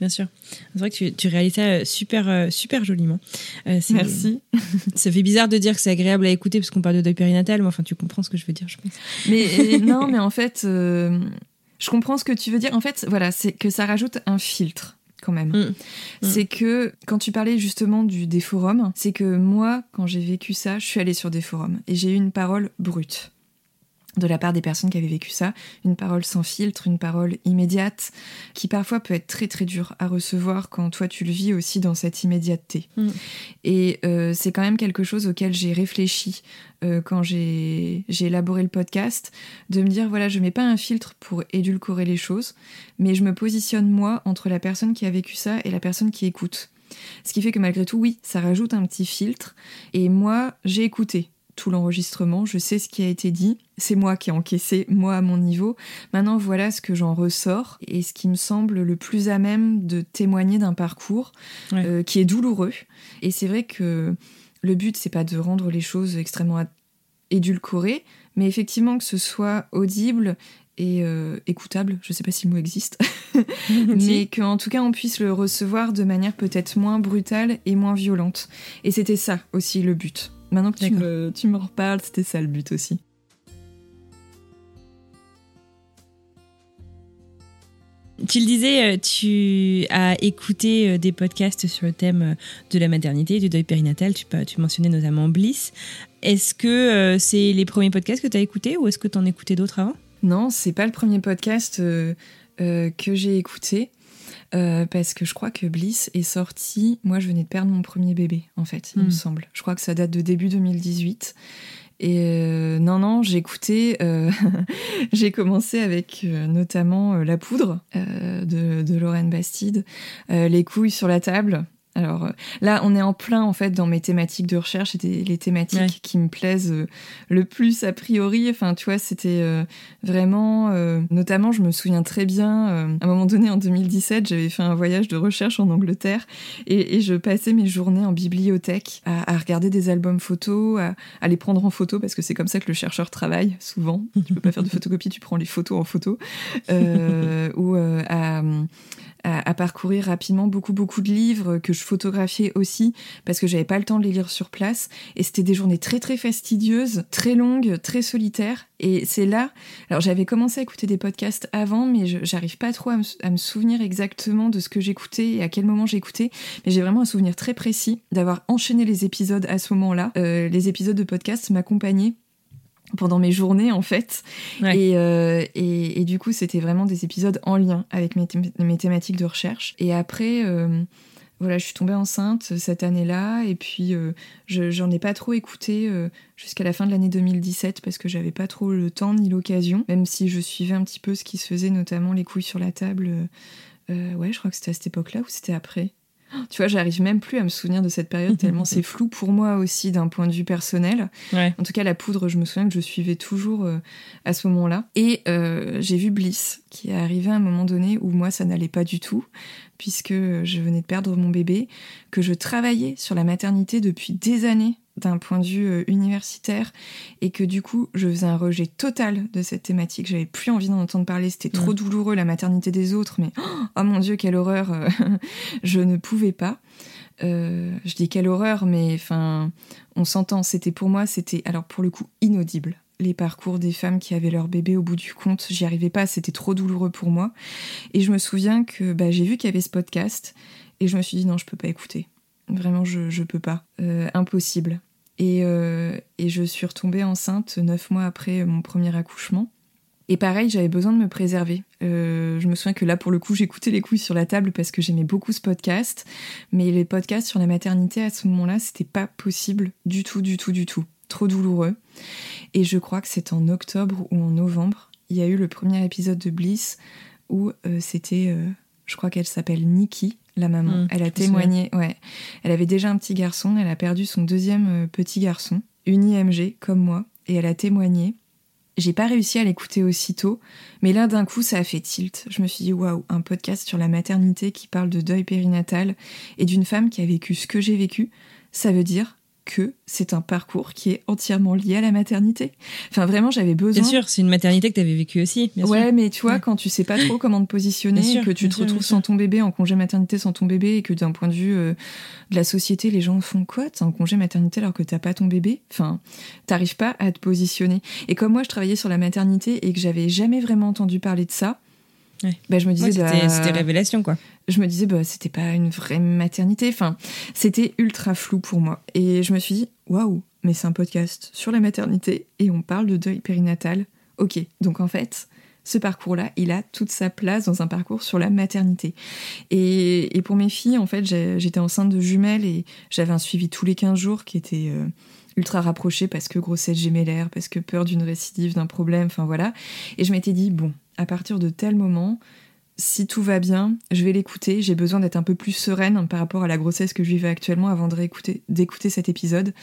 bien sûr. C'est vrai que tu, tu, réalises ça euh, super, euh, super joliment. Euh, Merci. Ça fait bizarre de dire que c'est agréable à écouter parce qu'on parle de deuil périnatal, mais enfin, tu comprends ce que je veux dire, je pense. Mais non, mais en fait, je comprends ce que tu veux dire. En fait, voilà, c'est que ça rajoute un filtre quand même. Mm. Mm. C'est que quand tu parlais justement du, des forums, c'est que moi, quand j'ai vécu ça, je suis allée sur des forums et j'ai eu une parole brute de la part des personnes qui avaient vécu ça, une parole sans filtre, une parole immédiate, qui parfois peut être très très dure à recevoir quand toi tu le vis aussi dans cette immédiateté. Mm. Et euh, c'est quand même quelque chose auquel j'ai réfléchi euh, quand j'ai élaboré le podcast, de me dire voilà, je mets pas un filtre pour édulcorer les choses, mais je me positionne moi entre la personne qui a vécu ça et la personne qui écoute. Ce qui fait que malgré tout, oui, ça rajoute un petit filtre. Et moi, j'ai écouté tout l'enregistrement, je sais ce qui a été dit, c'est moi qui ai encaissé, moi à mon niveau. Maintenant, voilà ce que j'en ressors et ce qui me semble le plus à même de témoigner d'un parcours euh, qui est douloureux. Et c'est vrai que le but, c'est pas de rendre les choses extrêmement édulcorées, mais effectivement que ce soit audible et euh, écoutable, je sais pas si le mot existe, mais qu'en tout cas on puisse le recevoir de manière peut-être moins brutale et moins violente. Et c'était ça aussi le but. Maintenant que tu me, tu me reparles, c'était ça le but aussi. Tu le disais, euh, tu as écouté euh, des podcasts sur le thème euh, de la maternité, du deuil périnatal. Tu, tu mentionnais notamment Bliss. Est-ce que c'est les premiers podcasts que tu as écoutés ou est-ce que tu en écoutais d'autres avant? Non, c'est pas le premier podcast que j'ai écouté. Euh, parce que je crois que Bliss est sorti. Moi, je venais de perdre mon premier bébé, en fait, il me hmm. semble. Je crois que ça date de début 2018. Et euh, non, non, j'ai écouté. Euh, j'ai commencé avec notamment La Poudre de, de Lorraine Bastide, Les couilles sur la table. Alors euh, là, on est en plein en fait dans mes thématiques de recherche, c'était les thématiques qui me plaisent euh, le plus a priori. Enfin, tu vois, c'était euh, vraiment, notamment, je me souviens très bien, à un moment donné en 2017, j'avais fait un voyage de recherche en Angleterre et, je passais mes journées en bibliothèque à, regarder des albums photos, à, les prendre en photo parce que c'est comme ça que le chercheur travaille souvent. Tu peux pas faire de photocopie, tu prends les photos en photo ou à à, parcourir rapidement beaucoup beaucoup de livres que je photographiais aussi parce que j'avais pas le temps de les lire sur place. Et c'était des journées très très fastidieuses, très longues, très solitaires. Et c'est là alors j'avais commencé à écouter des podcasts avant mais j'arrive pas trop à me, souvenir exactement de ce que j'écoutais et à quel moment j'écoutais. Mais j'ai vraiment un souvenir très précis d'avoir enchaîné les épisodes à ce moment-là. Euh, les épisodes de podcast m'accompagnaient pendant mes journées en fait. Euh, et, et, du coup, c'était vraiment des épisodes en lien avec mes, mes thématiques de recherche. Et après, euh, voilà, je suis tombée enceinte cette année-là et puis euh, j'en ai pas trop écouté jusqu'à la fin de l'année 2017 parce que j'avais pas trop le temps ni l'occasion, même si je suivais un petit peu ce qui se faisait, notamment les couilles sur la table. ouais, je crois que c'était à cette époque-là ou c'était après. Tu vois, j'arrive même plus à me souvenir de cette période tellement c'est flou pour moi aussi d'un point de vue personnel. En tout cas, la poudre, je me souviens que je suivais toujours euh, à ce moment-là. Et euh, j'ai vu Bliss qui est arrivé à un moment donné où moi ça n'allait pas du tout puisque je venais de perdre mon bébé, que je travaillais sur la maternité depuis des années d'un point de vue euh, universitaire et que du coup je faisais un rejet total de cette thématique. J'avais plus envie d'en entendre parler, c'était trop mm. douloureux la maternité des autres, mais oh mon dieu quelle horreur, euh, je ne pouvais pas. Euh, je dis quelle horreur, mais enfin on s'entend. C'était pour moi, c'était alors pour le coup inaudible. Les parcours des femmes qui avaient leur bébé au bout du compte, j'y arrivais pas, c'était trop douloureux pour moi. Et je me souviens que bah, j'ai vu qu'il y avait ce podcast et je me suis dit non, je peux pas écouter Vraiment, je, je peux pas. Euh, impossible. Et, euh, et, je suis retombée enceinte neuf mois après mon premier accouchement. Et pareil, j'avais besoin de me préserver. Euh, je me souviens que là, pour le coup, j'écoutais les couilles sur la table parce que j'aimais beaucoup ce podcast. Mais les podcasts sur la maternité, à ce moment-là, c'était pas possible du tout, du tout, du tout. Trop douloureux. Et je crois que c'est en octobre ou en novembre, il y a eu le premier épisode de Bliss où c'était, je crois qu'elle s'appelle Nikki, la maman. Mmh, elle a témoigné, ouais. Elle avait déjà un petit garçon, elle a perdu son deuxième euh, petit garçon, une IMG comme moi, et elle a témoigné. J'ai pas réussi à l'écouter aussitôt, mais là d'un coup ça a fait tilt. Je me suis dit waouh, un podcast sur la maternité qui parle de deuil périnatal et d'une femme qui a vécu ce que j'ai vécu, ça veut dire que c'est un parcours qui est entièrement lié à la maternité. Enfin, vraiment, j'avais besoin. Bien sûr, c'est une maternité que tu avais vécue aussi. ouais, mais tu vois, quand tu sais pas trop comment te positionner, que tu te retrouves sans ton bébé, en congé maternité sans ton bébé, et que d'un point de vue euh, de la société, les gens font quoi T'es en congé maternité alors que t'as pas ton bébé? Enfin, t'arrives pas à te positionner. Et comme moi, je travaillais sur la maternité et que j'avais jamais vraiment entendu parler de ça, bah, je me disais, bah, c'était révélation quoi. Je me disais, bah, c'était pas une vraie maternité. Enfin, c'était ultra flou pour moi. Et je me suis dit, waouh, mais c'est un podcast sur la maternité et on parle de deuil périnatal. Ok, donc en fait, ce parcours-là, il a toute sa place dans un parcours sur la maternité. Et, pour mes filles, en fait, j'étais enceinte de jumelles et j'avais un suivi tous les 15 jours qui était euh, ultra rapproché parce que grossesse gémellaire, parce que peur d'une récidive, d'un problème, enfin voilà. Et je m'étais dit, bon, à partir de tel moment, si tout va bien, je vais l'écouter. J'ai besoin d'être un peu plus sereine par rapport à la grossesse que je vivais actuellement avant d'écouter cet épisode.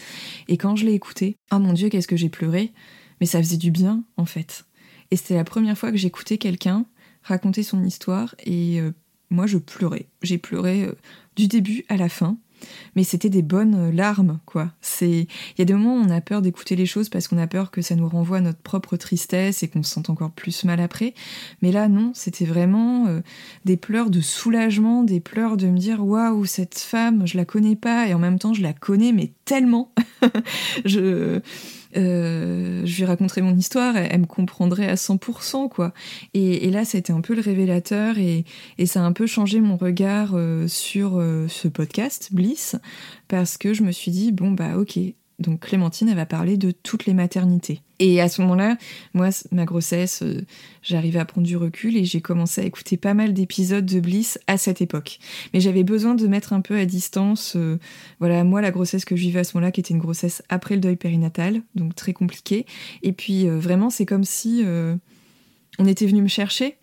Et quand je l'ai écouté, oh mon dieu, qu'est-ce que j'ai pleuré. Mais ça faisait du bien, en fait. Et c'était la première fois que j'écoutais quelqu'un raconter son histoire et euh, moi je pleurais. J'ai pleuré euh, du début à la fin mais c'était des bonnes larmes, quoi. C'est, il y a des moments où on a peur d'écouter les choses parce qu'on a peur que ça nous renvoie à notre propre tristesse et qu'on se sente encore plus mal après. Mais là, non, c'était vraiment euh, des pleurs de soulagement, des pleurs de me dire waouh, cette femme, je la connais pas et en même temps je la connais, mais tellement. je euh, je lui raconterais mon histoire, elle, me comprendrait à 100%, quoi. Et, là, c'était un peu le révélateur et, et, ça a un peu changé mon regard euh, sur euh, ce podcast, Bliss, parce que je me suis dit, bon, bah, ok, donc Clémentine, elle va parler de toutes les maternités. Et à ce moment-là, moi, ma grossesse, euh, j'arrivais à prendre du recul et j'ai commencé à écouter pas mal d'épisodes de Bliss à cette époque. Mais j'avais besoin de mettre un peu à distance, euh, voilà, moi, la grossesse que je vivais à ce moment-là, qui était une grossesse après le deuil périnatal, donc très compliqué. Et puis, euh, vraiment, c'est comme si on était venu me chercher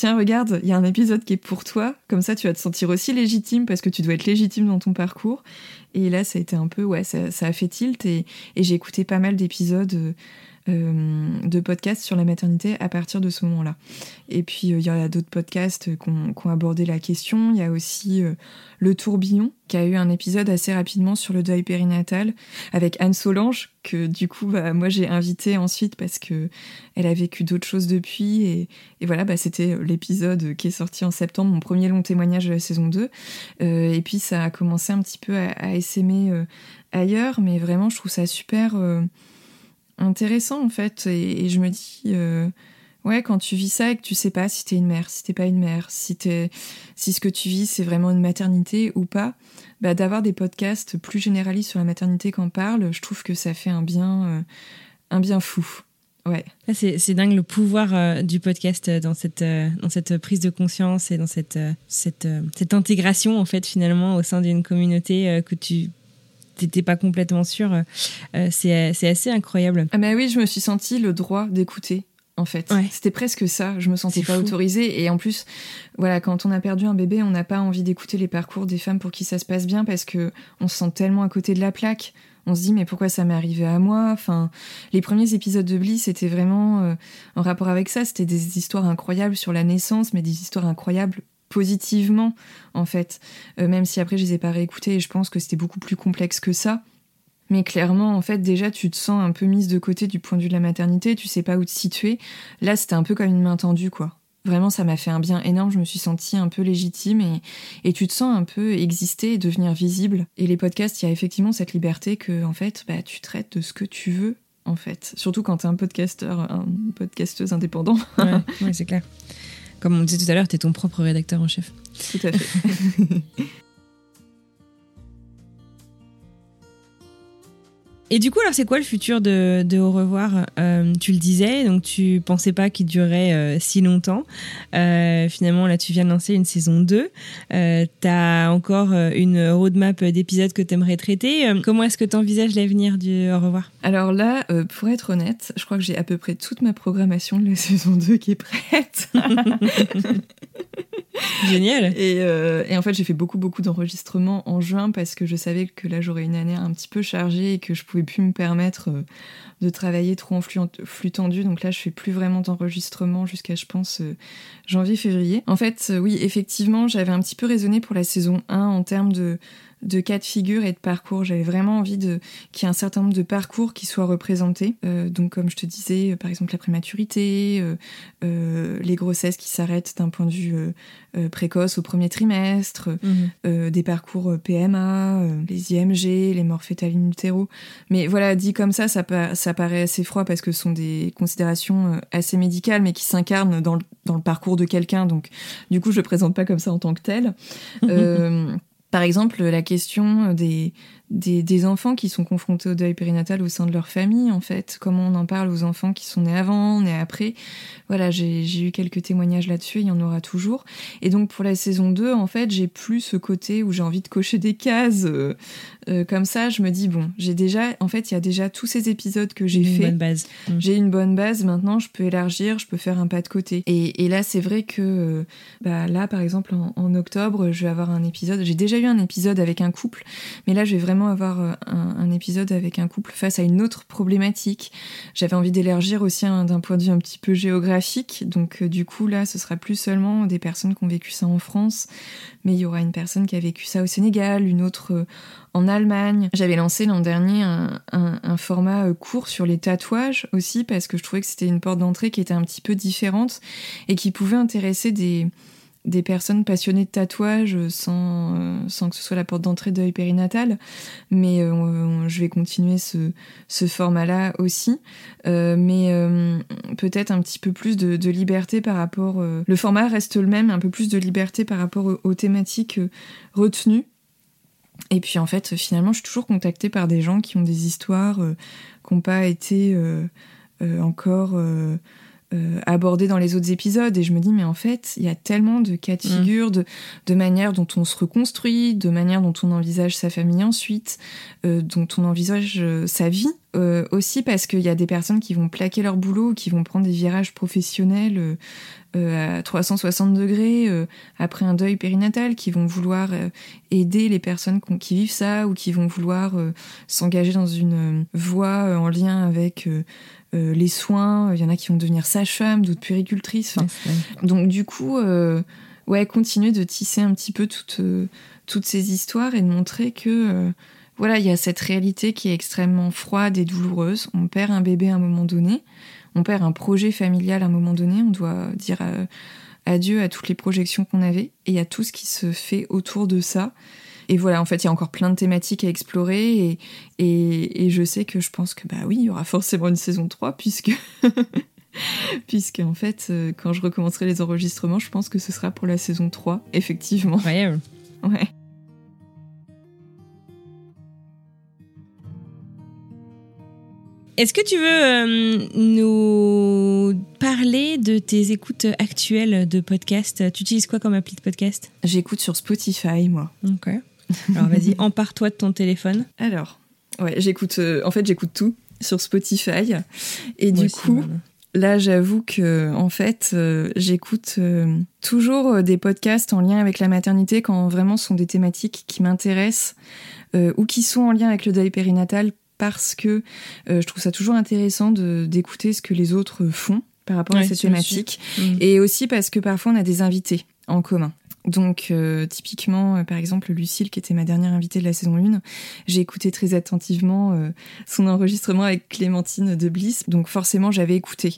tiens, regarde, il y a un épisode qui est pour toi. Comme ça, tu vas te sentir aussi légitime parce que tu dois être légitime dans ton parcours. Et là, ça a été un peu, ouais, ça, a fait tilt et, j'ai écouté pas mal d'épisodes euh, de podcasts sur la maternité à partir de ce moment-là. Et puis, euh, il y a d'autres podcasts qui ont, abordé la question. Il y a aussi euh, Le Tourbillon, qui a eu un épisode assez rapidement sur le deuil périnatal avec Anne Solange, que du coup, bah, moi, j'ai invité ensuite parce que elle a vécu d'autres choses depuis. Et, voilà, bah, c'était l'épisode qui est sorti en septembre, mon premier long témoignage de la saison 2. et puis, ça a commencé un petit peu à, à essaimer ailleurs, mais vraiment, je trouve ça super intéressant en fait. Et, je me dis, euh, ouais, quand tu vis ça et que tu sais pas si t'es une mère, si t'es pas une mère, si, si ce que tu vis c'est vraiment une maternité ou pas, bah, d'avoir des podcasts plus généralistes sur la maternité qu'en parle, je trouve que ça fait un bien, euh, un bien fou. Ouais. C'est dingue le pouvoir euh, du podcast dans cette, dans cette prise de conscience et dans cette, cette, cette intégration en fait finalement au sein d'une communauté que tu t'étais pas complètement sûr. Euh, c'est assez incroyable. Ah bah oui, je me suis senti le droit d'écouter en fait. C'était presque ça. Je me sentais pas autorisée. Et en plus, voilà, quand on a perdu un bébé, on n'a pas envie d'écouter les parcours des femmes pour qui ça se passe bien parce que on se sent tellement à côté de la plaque. On se dit mais pourquoi ça m'est arrivé à moi? Enfin, les premiers épisodes de Bliss c'était vraiment euh, en rapport avec ça. C'était des histoires incroyables sur la naissance, mais des histoires incroyables positivement, en fait. Euh, même si après, je les ai pas réécoutés et je pense que c'était beaucoup plus complexe que ça. Mais clairement, en fait, déjà, tu te sens un peu mise de côté du point de vue de la maternité, tu sais pas où te situer. Là, c'était un peu comme une main tendue, quoi. Vraiment, ça m'a fait un bien énorme. Je me suis sentie un peu légitime et, et tu te sens un peu exister et devenir visible. Et les podcasts, il y a effectivement cette liberté que, en fait, bah, tu traites de ce que tu veux, en fait. Surtout quand t'es un podcasteur, un podcasteuse indépendant. ouais c'est clair. Comme on disait tout à l'heure, tu es ton propre rédacteur en chef. Tout à fait. Et du coup, alors, c'est quoi le futur de, Au revoir? Euh, Tu le disais, donc tu pensais pas qu'il durerait euh, si longtemps. Euh, finalement, là, tu viens de lancer une saison 2. tu as encore une roadmap d'épisodes que tu aimerais traiter. comment est-ce que tu envisages l'avenir du Au revoir? Alors là, pour être honnête, je crois que j'ai à peu près toute ma programmation de la saison 2 qui est prête. Génial. Euh, et, en fait, j'ai fait beaucoup, beaucoup d'enregistrements en juin parce que je savais que là, j'aurais une année un petit peu chargée et que je pouvais plus me permettre euh, de travailler trop en flux, tendu. Donc là, je fais plus vraiment d'enregistrements jusqu'à, je pense, euh, janvier-février. En fait, oui, effectivement, j'avais un petit peu raisonné pour la saison 1 en termes de de cas de figure et de parcours. J'avais vraiment envie de qu'il y ait un certain nombre de parcours qui soient représentés. Euh, donc, comme je te disais, euh, par exemple la prématurité, euh, les grossesses qui s'arrêtent d'un point de vue précoce au premier trimestre, mhm. des parcours PMA, les IMG, les morts fétales in utero. Mais voilà, dit comme ça, ça, ça paraît assez froid parce que ce sont des considérations assez médicales, mais qui s'incarnent dans le, dans le parcours de quelqu'un. Donc, du coup, je le présente pas comme ça en tant que tel. Par exemple, la question des, des, enfants qui sont confrontés au deuil périnatal au sein de leur famille, en fait. Comment on en parle aux enfants qui sont nés avant, nés après. Voilà, j'ai eu quelques témoignages là-dessus, il y en aura toujours. Et donc pour la saison 2, en fait, j'ai plus ce côté où j'ai envie de cocher des cases. Euh, euh, comme ça, je me dis, bon, j'ai déjà, en fait, il y a déjà tous ces épisodes que j'ai fait. Une bonne base. Mm. J'ai une bonne base, maintenant je peux élargir, je peux faire un pas de côté. Et, et là, c'est vrai que, euh, bah, là, par exemple, en, en octobre, je vais avoir un épisode, j'ai déjà eu un épisode avec un couple, mais là, je vais vraiment avoir euh, un, épisode avec un couple face à une autre problématique. J'avais envie d'élargir aussi d'un point de vue un petit peu géographique. Donc euh, du coup là, ce sera plus seulement des personnes qui ont vécu ça en France, mais il y aura une personne qui a vécu ça au Sénégal, une autre euh, en Allemagne. J'avais lancé l'an dernier un, un, format court sur les tatouages aussi parce que je trouvais que c'était une porte d'entrée qui était un petit peu différente et qui pouvait intéresser des des personnes passionnées de tatouage sans, euh, sans que ce soit la porte d'entrée de périnatal. Mais euh, je vais continuer ce, ce format-là aussi. Euh, mais peut-être un petit peu plus de, liberté par rapport... le format reste le même, un peu plus de liberté par rapport aux, thématiques retenues. Et puis en fait, finalement, je suis toujours contactée par des gens qui ont des histoires qui n'ont pas été encore euh, abordé dans les autres épisodes et je me dis mais en fait il y a tellement de cas de mm. figure de, de manière dont on se reconstruit de manière dont on envisage sa famille ensuite euh, dont on envisage euh, sa vie Euh, aussi parce qu'il y a des personnes qui vont plaquer leur boulot, qui vont prendre des virages professionnels euh, à 360 degrés après un deuil périnatal, qui vont vouloir aider les personnes qui vivent ça ou qui vont vouloir s'engager dans une voie en lien avec les soins. Il y en a qui vont devenir sage-femme, d'autres puéricultrices. donc du coup, ouais, continuer de tisser un petit peu toutes, toutes ces histoires et de montrer que voilà, il y a cette réalité qui est extrêmement froide et douloureuse. On perd un bébé à un moment donné, on perd un projet familial à un moment donné, on doit dire euh, adieu à toutes les projections qu'on avait et à tout ce qui se fait autour de ça. Et voilà, en fait, il y a encore plein de thématiques à explorer et, et, je sais que je pense que, bah oui, il y aura forcément une saison 3 puisque... puisque en fait, euh, quand je recommencerai les enregistrements, je pense que ce sera pour la saison 3, effectivement. Ouais. Ouais. Est-ce que tu veux euh, nous parler de tes écoutes actuelles de podcast? Tu utilises quoi comme appli de podcast? J'écoute sur Spotify, moi. Ok. Alors vas-y, empare-toi de ton téléphone. Alors, ouais, j'écoute. Euh, en fait, j'écoute tout sur Spotify. Et du coup, là, j'avoue que, en fait, euh, j'écoute toujours des podcasts en lien avec la maternité quand vraiment ce sont des thématiques qui m'intéressent. ou qui sont en lien avec le deuil périnatal parce que euh, je trouve ça toujours intéressant d'écouter ce que les autres font par rapport à cette thématique. Mm. Et aussi parce que parfois on a des invités en commun. Donc, euh, typiquement, euh, par exemple, Lucille, qui était ma dernière invitée de la saison 1, j'ai écouté très attentivement son enregistrement avec Clémentine de Bliss. Donc, forcément, j'avais écouté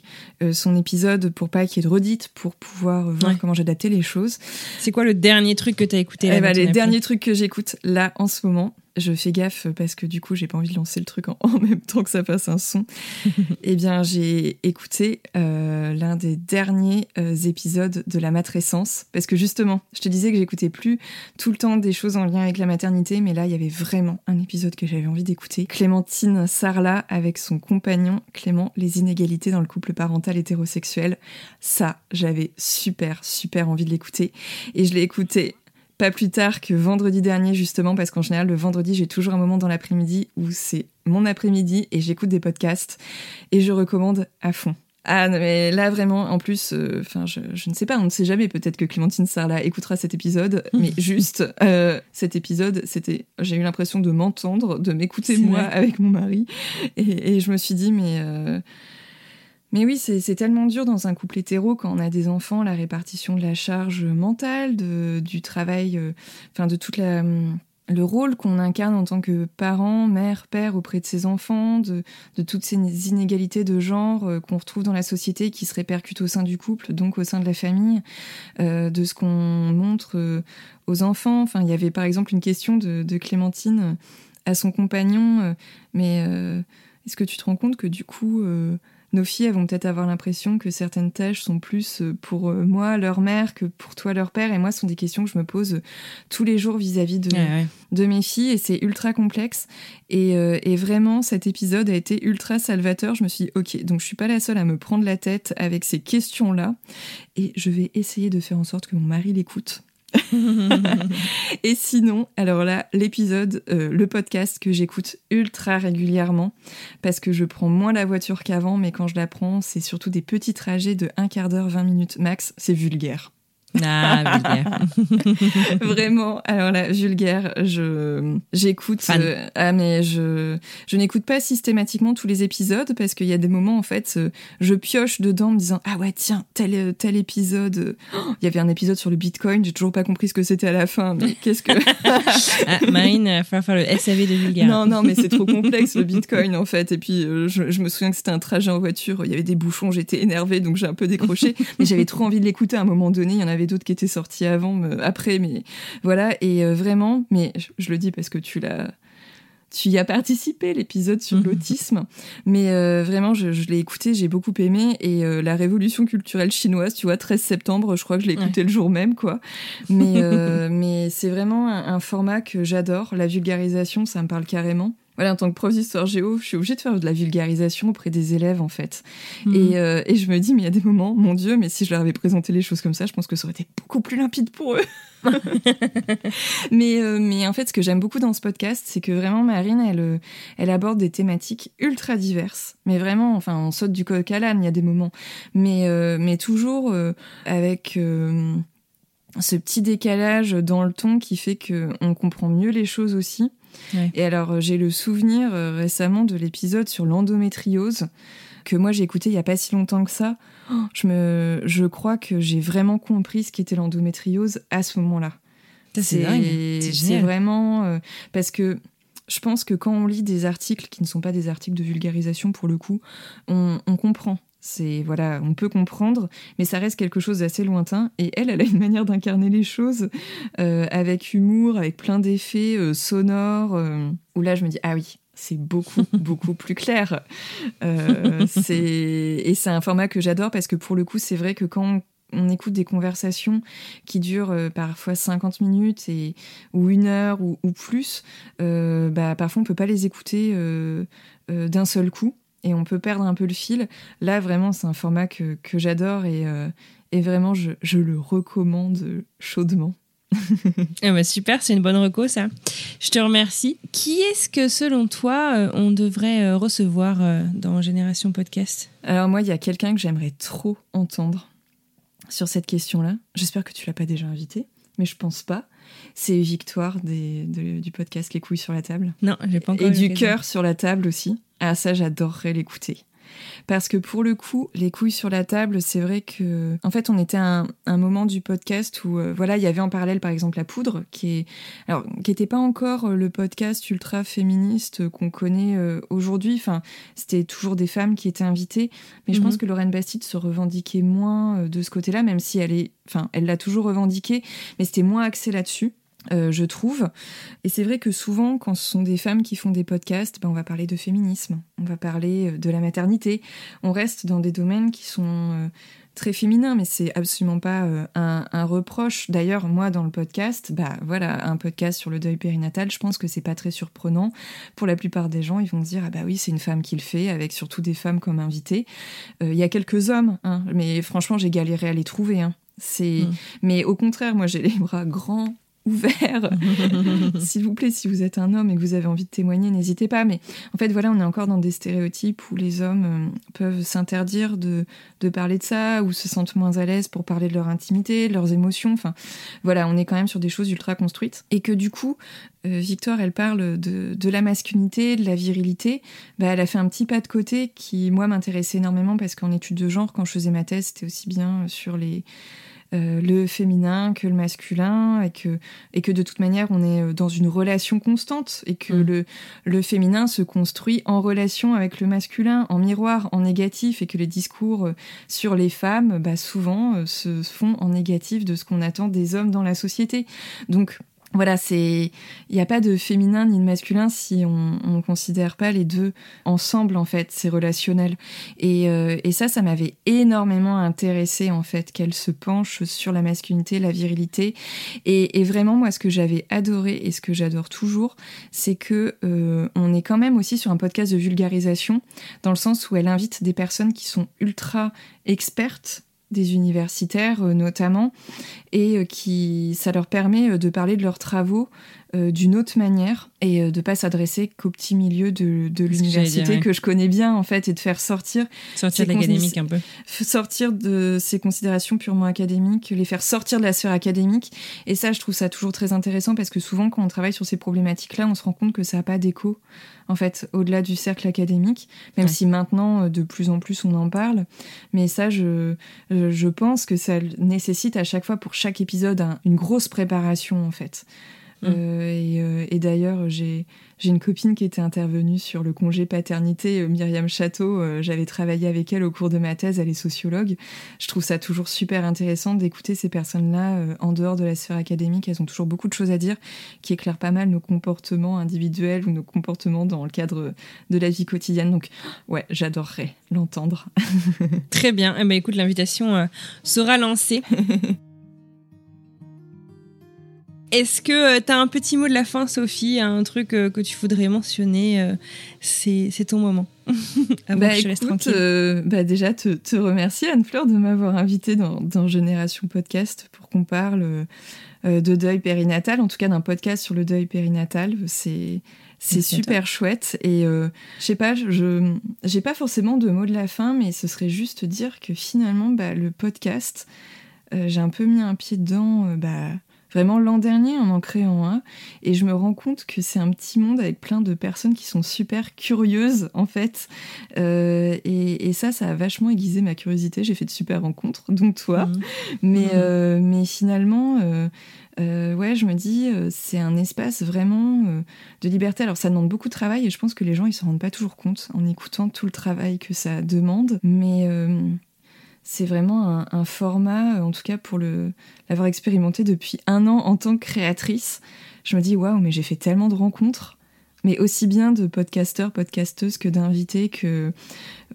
son épisode pour pas qu'il y ait de redite, pour pouvoir voir comment j'adaptais les choses. C'est quoi le dernier truc que tu as écouté là eh ben, Les derniers trucs que j'écoute là en ce moment, je fais gaffe parce que du coup, j'ai pas envie de lancer le truc en, même temps que ça fasse un son. eh bien, j'ai écouté euh, l'un des derniers euh, épisodes de La Matrescence parce que justement, je te disais que j'écoutais plus tout le temps des choses en lien avec la maternité, mais là, il y avait vraiment un épisode que j'avais envie d'écouter. Clémentine Sarla avec son compagnon Clément, les inégalités dans le couple parental hétérosexuel. Ça, j'avais super, super envie de l'écouter. Et je l'ai écouté pas plus tard que vendredi dernier, justement, parce qu'en général, le vendredi, j'ai toujours un moment dans l'après-midi où c'est mon après-midi et j'écoute des podcasts et je recommande à fond. Ah mais là vraiment, en plus, euh, je, ne sais pas, on ne sait jamais. Peut-être que Clémentine Sarla écoutera cet épisode, mais juste euh, cet épisode, c'était, j'ai eu l'impression de m'entendre, de m'écouter moi avec mon mari, et, je me suis dit mais euh, mais oui, c'est tellement dur dans un couple hétéro quand on a des enfants, la répartition de la charge mentale, du travail, euh, enfin de toute la le rôle qu'on incarne en tant que parent, mère, père auprès de ses enfants, de, toutes ces inégalités de genre euh, qu'on retrouve dans la société qui se répercutent au sein du couple, donc au sein de la famille, euh, de ce qu'on montre aux enfants. Enfin, il y avait par exemple une question de Clémentine à son compagnon, mais est-ce que tu te rends compte que du coup nos filles elles vont peut-être avoir l'impression que certaines tâches sont plus euh, pour euh, moi, leur mère, que pour toi, leur père. Et moi, ce sont des questions que je me pose euh, tous les jours vis-à-vis de, de mes filles. Et c'est ultra complexe. Et, et, vraiment, cet épisode a été ultra salvateur. Je me suis dit, ok, donc je suis pas la seule à me prendre la tête avec ces questions-là. Et je vais essayer de faire en sorte que mon mari l'écoute. et sinon, alors là, l'épisode, euh, le podcast que j'écoute ultra régulièrement, parce que je prends moins la voiture qu'avant, mais quand je la prends, c'est surtout des petits trajets de un quart d'heure, 20 minutes max, c'est vulgaire. Ah, vulgaire. Vraiment. Alors là, vulgaire, je j'écoute. Euh, ah mais je je n'écoute pas systématiquement tous les épisodes parce qu'il y a des moments en fait, euh, je pioche dedans en me disant ah ouais tiens tel euh, tel épisode. Oh, il y avait un épisode sur le Bitcoin. J'ai toujours pas compris ce que c'était à la fin. Mais qu'est-ce que ah, Marine, il va faire le SAV de vulgaire. Non non mais c'est trop complexe le Bitcoin en fait. Et puis je, je me souviens que c'était un trajet en voiture. Il y avait des bouchons. J'étais énervée donc j'ai un peu décroché. mais j'avais trop envie de l'écouter à un moment donné. Il y en avait d'autres qui étaient sortis avant, après, mais voilà. Et euh, vraiment, mais je, le dis parce que tu l'as tu y as participé, l'épisode sur mhm. l'autisme. Mais euh, vraiment, je, l'ai écouté, j'ai beaucoup aimé. Et euh, la révolution culturelle chinoise, tu vois, 13 septembre, je crois que je l'ai écouté le jour même, quoi. Mais, mais c'est vraiment un, format que j'adore. La vulgarisation, ça me parle carrément. Voilà, en tant que prof d'histoire géo, je suis obligée de faire de la vulgarisation auprès des élèves, en fait. Mhm. Et, euh, et je me dis, mais il y a des moments, mon Dieu, mais si je leur avais présenté les choses comme ça, je pense que ça aurait été beaucoup plus limpide pour eux. mais, euh, mais en fait, ce que j'aime beaucoup dans ce podcast, c'est que vraiment, Marine, elle, euh, elle aborde des thématiques ultra diverses. Mais vraiment, enfin, on saute du coq à l'âne, il y a des moments. Mais, euh, mais toujours euh, avec euh, ce petit décalage dans le ton qui fait qu'on comprend mieux les choses aussi. Ouais. Et alors, euh, j'ai le souvenir euh, récemment de l'épisode sur l'endométriose que moi j'ai écouté il y a pas si longtemps que ça. Oh, je me, je crois que j'ai vraiment compris ce qu'était l'endométriose à ce moment-là. C'est vraiment euh, parce que je pense que quand on lit des articles qui ne sont pas des articles de vulgarisation pour le coup, on, on comprend. C'est voilà, on peut comprendre, mais ça reste quelque chose d'assez lointain. Et elle, elle a une manière d'incarner les choses euh, avec humour, avec plein d'effets euh, sonores. euh, où là, je me dis ah oui, c'est beaucoup beaucoup plus clair. C'est et c'est un format que j'adore parce que pour le coup, c'est vrai que quand on écoute des conversations qui durent parfois 50 minutes et, ou une heure ou, ou plus, bah, parfois on peut pas les écouter d'un seul coup et on peut perdre un peu le fil. Là, vraiment, c'est un format que, que j'adore et, euh, et vraiment, je, je le recommande chaudement. Ah bah super, c'est une bonne reco ça. Je te remercie. Qui est-ce que selon toi euh, on devrait euh, recevoir dans Génération Podcast? Alors moi, il y a quelqu'un que j'aimerais trop entendre sur cette question-là. J'espère que tu l'as pas déjà invité, mais je pense pas. C'est Victoire des, de- du podcast Les couilles sur la table. Non, j'ai pas encore Et du cœur sur la table aussi. Ah ça, j'adorerais l'écouter. Parce que pour le coup, les couilles sur la table, c'est vrai que, en fait, on était à un, un moment du podcast où, euh, voilà, il y avait en parallèle, par exemple, la poudre, qui est, alors, qui n'était pas encore euh, le podcast ultra féministe qu'on connaît euh, aujourd'hui. Enfin, c'était toujours des femmes qui étaient invitées, mais je Mhm. pense que Lorraine Bastide se revendiquait moins de ce côté-là, même si elle est, enfin, elle l'a toujours revendiqué, mais c'était moins axé là-dessus. Euh, je trouve. Et c'est vrai que souvent, quand ce sont des femmes qui font des podcasts, ben, on va parler de féminisme, on va parler euh, de la maternité. On reste dans des domaines qui sont euh, très féminins, mais c'est absolument pas euh, un, un reproche. D'ailleurs, moi, dans le podcast, bah voilà, un podcast sur le deuil périnatal, je pense que c'est pas très surprenant. Pour la plupart des gens, ils vont se dire ah bah oui, c'est une femme qui le fait, avec surtout des femmes comme invitées. Il y a quelques hommes, hein, mais franchement, j'ai galéré à les trouver. hein. C'est, Mm. mais au contraire, moi, j'ai les bras grands ouverts S'il vous plaît, si vous êtes un homme et que vous avez envie de témoigner, n'hésitez pas. Mais en fait, voilà, on est encore dans des stéréotypes où les hommes euh, peuvent s'interdire de, de parler de ça ou se sentent moins à l'aise pour parler de leur intimité, de leurs émotions. Enfin, voilà, on est quand même sur des choses ultra construites. Et que du coup, euh, Victoire, elle parle de, de la masculinité, de la virilité. Bah, elle a fait un petit pas de côté qui, moi, m'intéressait énormément parce qu'en études de genre, quand je faisais ma thèse, c'était aussi bien sur les euh, le féminin que le masculin et que, et que de toute manière on est euh, dans une relation constante et que Mm. le, le féminin se construit en relation avec le masculin, en miroir, en négatif et que les discours euh, sur les femmes bah, souvent se font en négatif de ce qu'on attend des hommes dans la société. Donc voilà, c'est il n'y a pas de féminin ni de masculin si on ne considère pas les deux ensemble en fait, c'est relationnel. Et, euh, et ça, ça m'avait énormément intéressé en fait qu'elle se penche sur la masculinité, la virilité. Et, et vraiment, moi, ce que j'avais adoré et ce que j'adore toujours, c'est que euh, on est quand même aussi sur un podcast de vulgarisation, dans le sens où elle invite des personnes qui sont ultra expertes des universitaires euh, notamment, et euh, qui ça leur permet euh, de parler de leurs travaux euh, d'une autre manière et euh, de pas s'adresser qu'au petit milieu de, l'université ouais. que je connais bien en fait et de faire sortir Sortir de l'académique un peu. sortir de ces considérations purement académiques, les faire sortir de la sphère académique. Et ça, je trouve ça toujours très intéressant parce que souvent, quand on travaille sur ces problématiques-là, on se rend compte que ça n'a pas d'écho, en fait, au-delà du cercle académique, même Ouais. si maintenant, euh, de plus en plus, on en parle. Mais ça, je, je je pense que ça nécessite à chaque fois, pour chaque épisode, un- une grosse préparation, en fait. Euh, et euh, et d'ailleurs, j'ai une copine qui était intervenue sur le congé paternité, euh, Myriam Château. J'avais travaillé avec elle au cours de ma thèse, elle est sociologue. Je trouve ça toujours super intéressant d'écouter ces personnes-là en dehors de la sphère académique. Elles ont toujours beaucoup de choses à dire qui éclairent pas mal nos comportements individuels ou nos comportements dans le cadre de la vie quotidienne. Donc, ouais, j'adorerais l'entendre. Très bien. Eh ben, écoute, l'invitation sera lancée. Est-ce que tu as un petit mot de la fin, Sophie, un truc que tu voudrais mentionner C'est ton moment. bah, je écoute, bah, déjà, te, te remercier, Anne-Fleur, de m'avoir invité dans, dans, Génération Podcast pour qu'on parle de deuil périnatal, en tout cas d'un podcast sur le deuil périnatal. C'est c'est super chouette et euh, je sais pas, je j'ai pas forcément de mots de la fin, mais ce serait juste dire que finalement, bah, le podcast, euh, j'ai un peu mis un pied dedans, euh, bah, vraiment l'an dernier en en créant un, et je me rends compte que c'est un petit monde avec plein de personnes qui sont super curieuses en fait, et, et, ça, ça a vachement aiguisé ma curiosité. J'ai fait de super rencontres, donc toi, mmh. mais mmh. mais finalement euh, ouais, je me dis, euh, c'est un espace vraiment euh, de liberté. Alors, ça demande beaucoup de travail et je pense que les gens, ils se rendent pas toujours compte en écoutant tout le travail que ça demande. Mais c'est vraiment un, format, en tout cas pour l'avoir expérimenté depuis un an en tant que créatrice. Je me dis, waouh, mais j'ai fait tellement de rencontres mais aussi bien de podcasteurs, podcasteuses que d'invités, que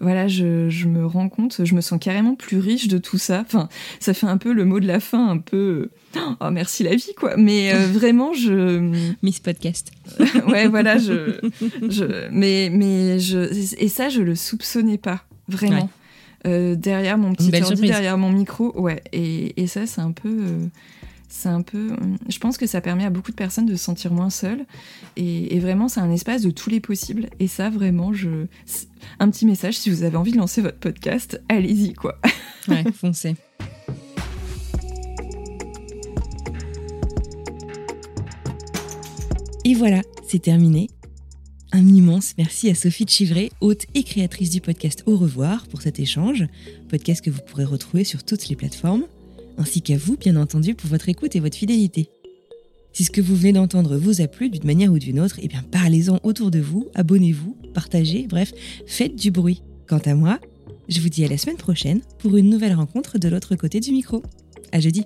voilà, je, je, me rends compte, je me sens carrément plus riche de tout ça. Enfin, ça fait un peu le mot de la fin, un peu oh merci la vie quoi. Mais euh, vraiment, je Miss Podcast. ouais, voilà, je, je, mais mais je et ça, je le soupçonnais pas vraiment. Euh, derrière mon petit ordi, derrière mon micro, ouais. Et, et ça, c'est un peu. Euh, c'est un peu. Je pense que ça permet à beaucoup de personnes de se sentir moins seules. Et, vraiment, c'est un espace de tous les possibles. Et ça, vraiment, je. Un petit message, si vous avez envie de lancer votre podcast, allez-y, quoi. Ouais, foncez. Et voilà, c'est terminé. Un immense merci à Sophie Chivray, hôte et créatrice du podcast Au revoir pour cet échange, podcast que vous pourrez retrouver sur toutes les plateformes ainsi qu'à vous, bien entendu, pour votre écoute et votre fidélité. Si ce que vous venez d'entendre vous a plu d'une manière ou d'une autre, eh bien parlez-en autour de vous, abonnez-vous, partagez, bref, faites du bruit. Quant à moi, je vous dis à la semaine prochaine pour une nouvelle rencontre de l'autre côté du micro. À jeudi.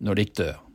når de ikke dør.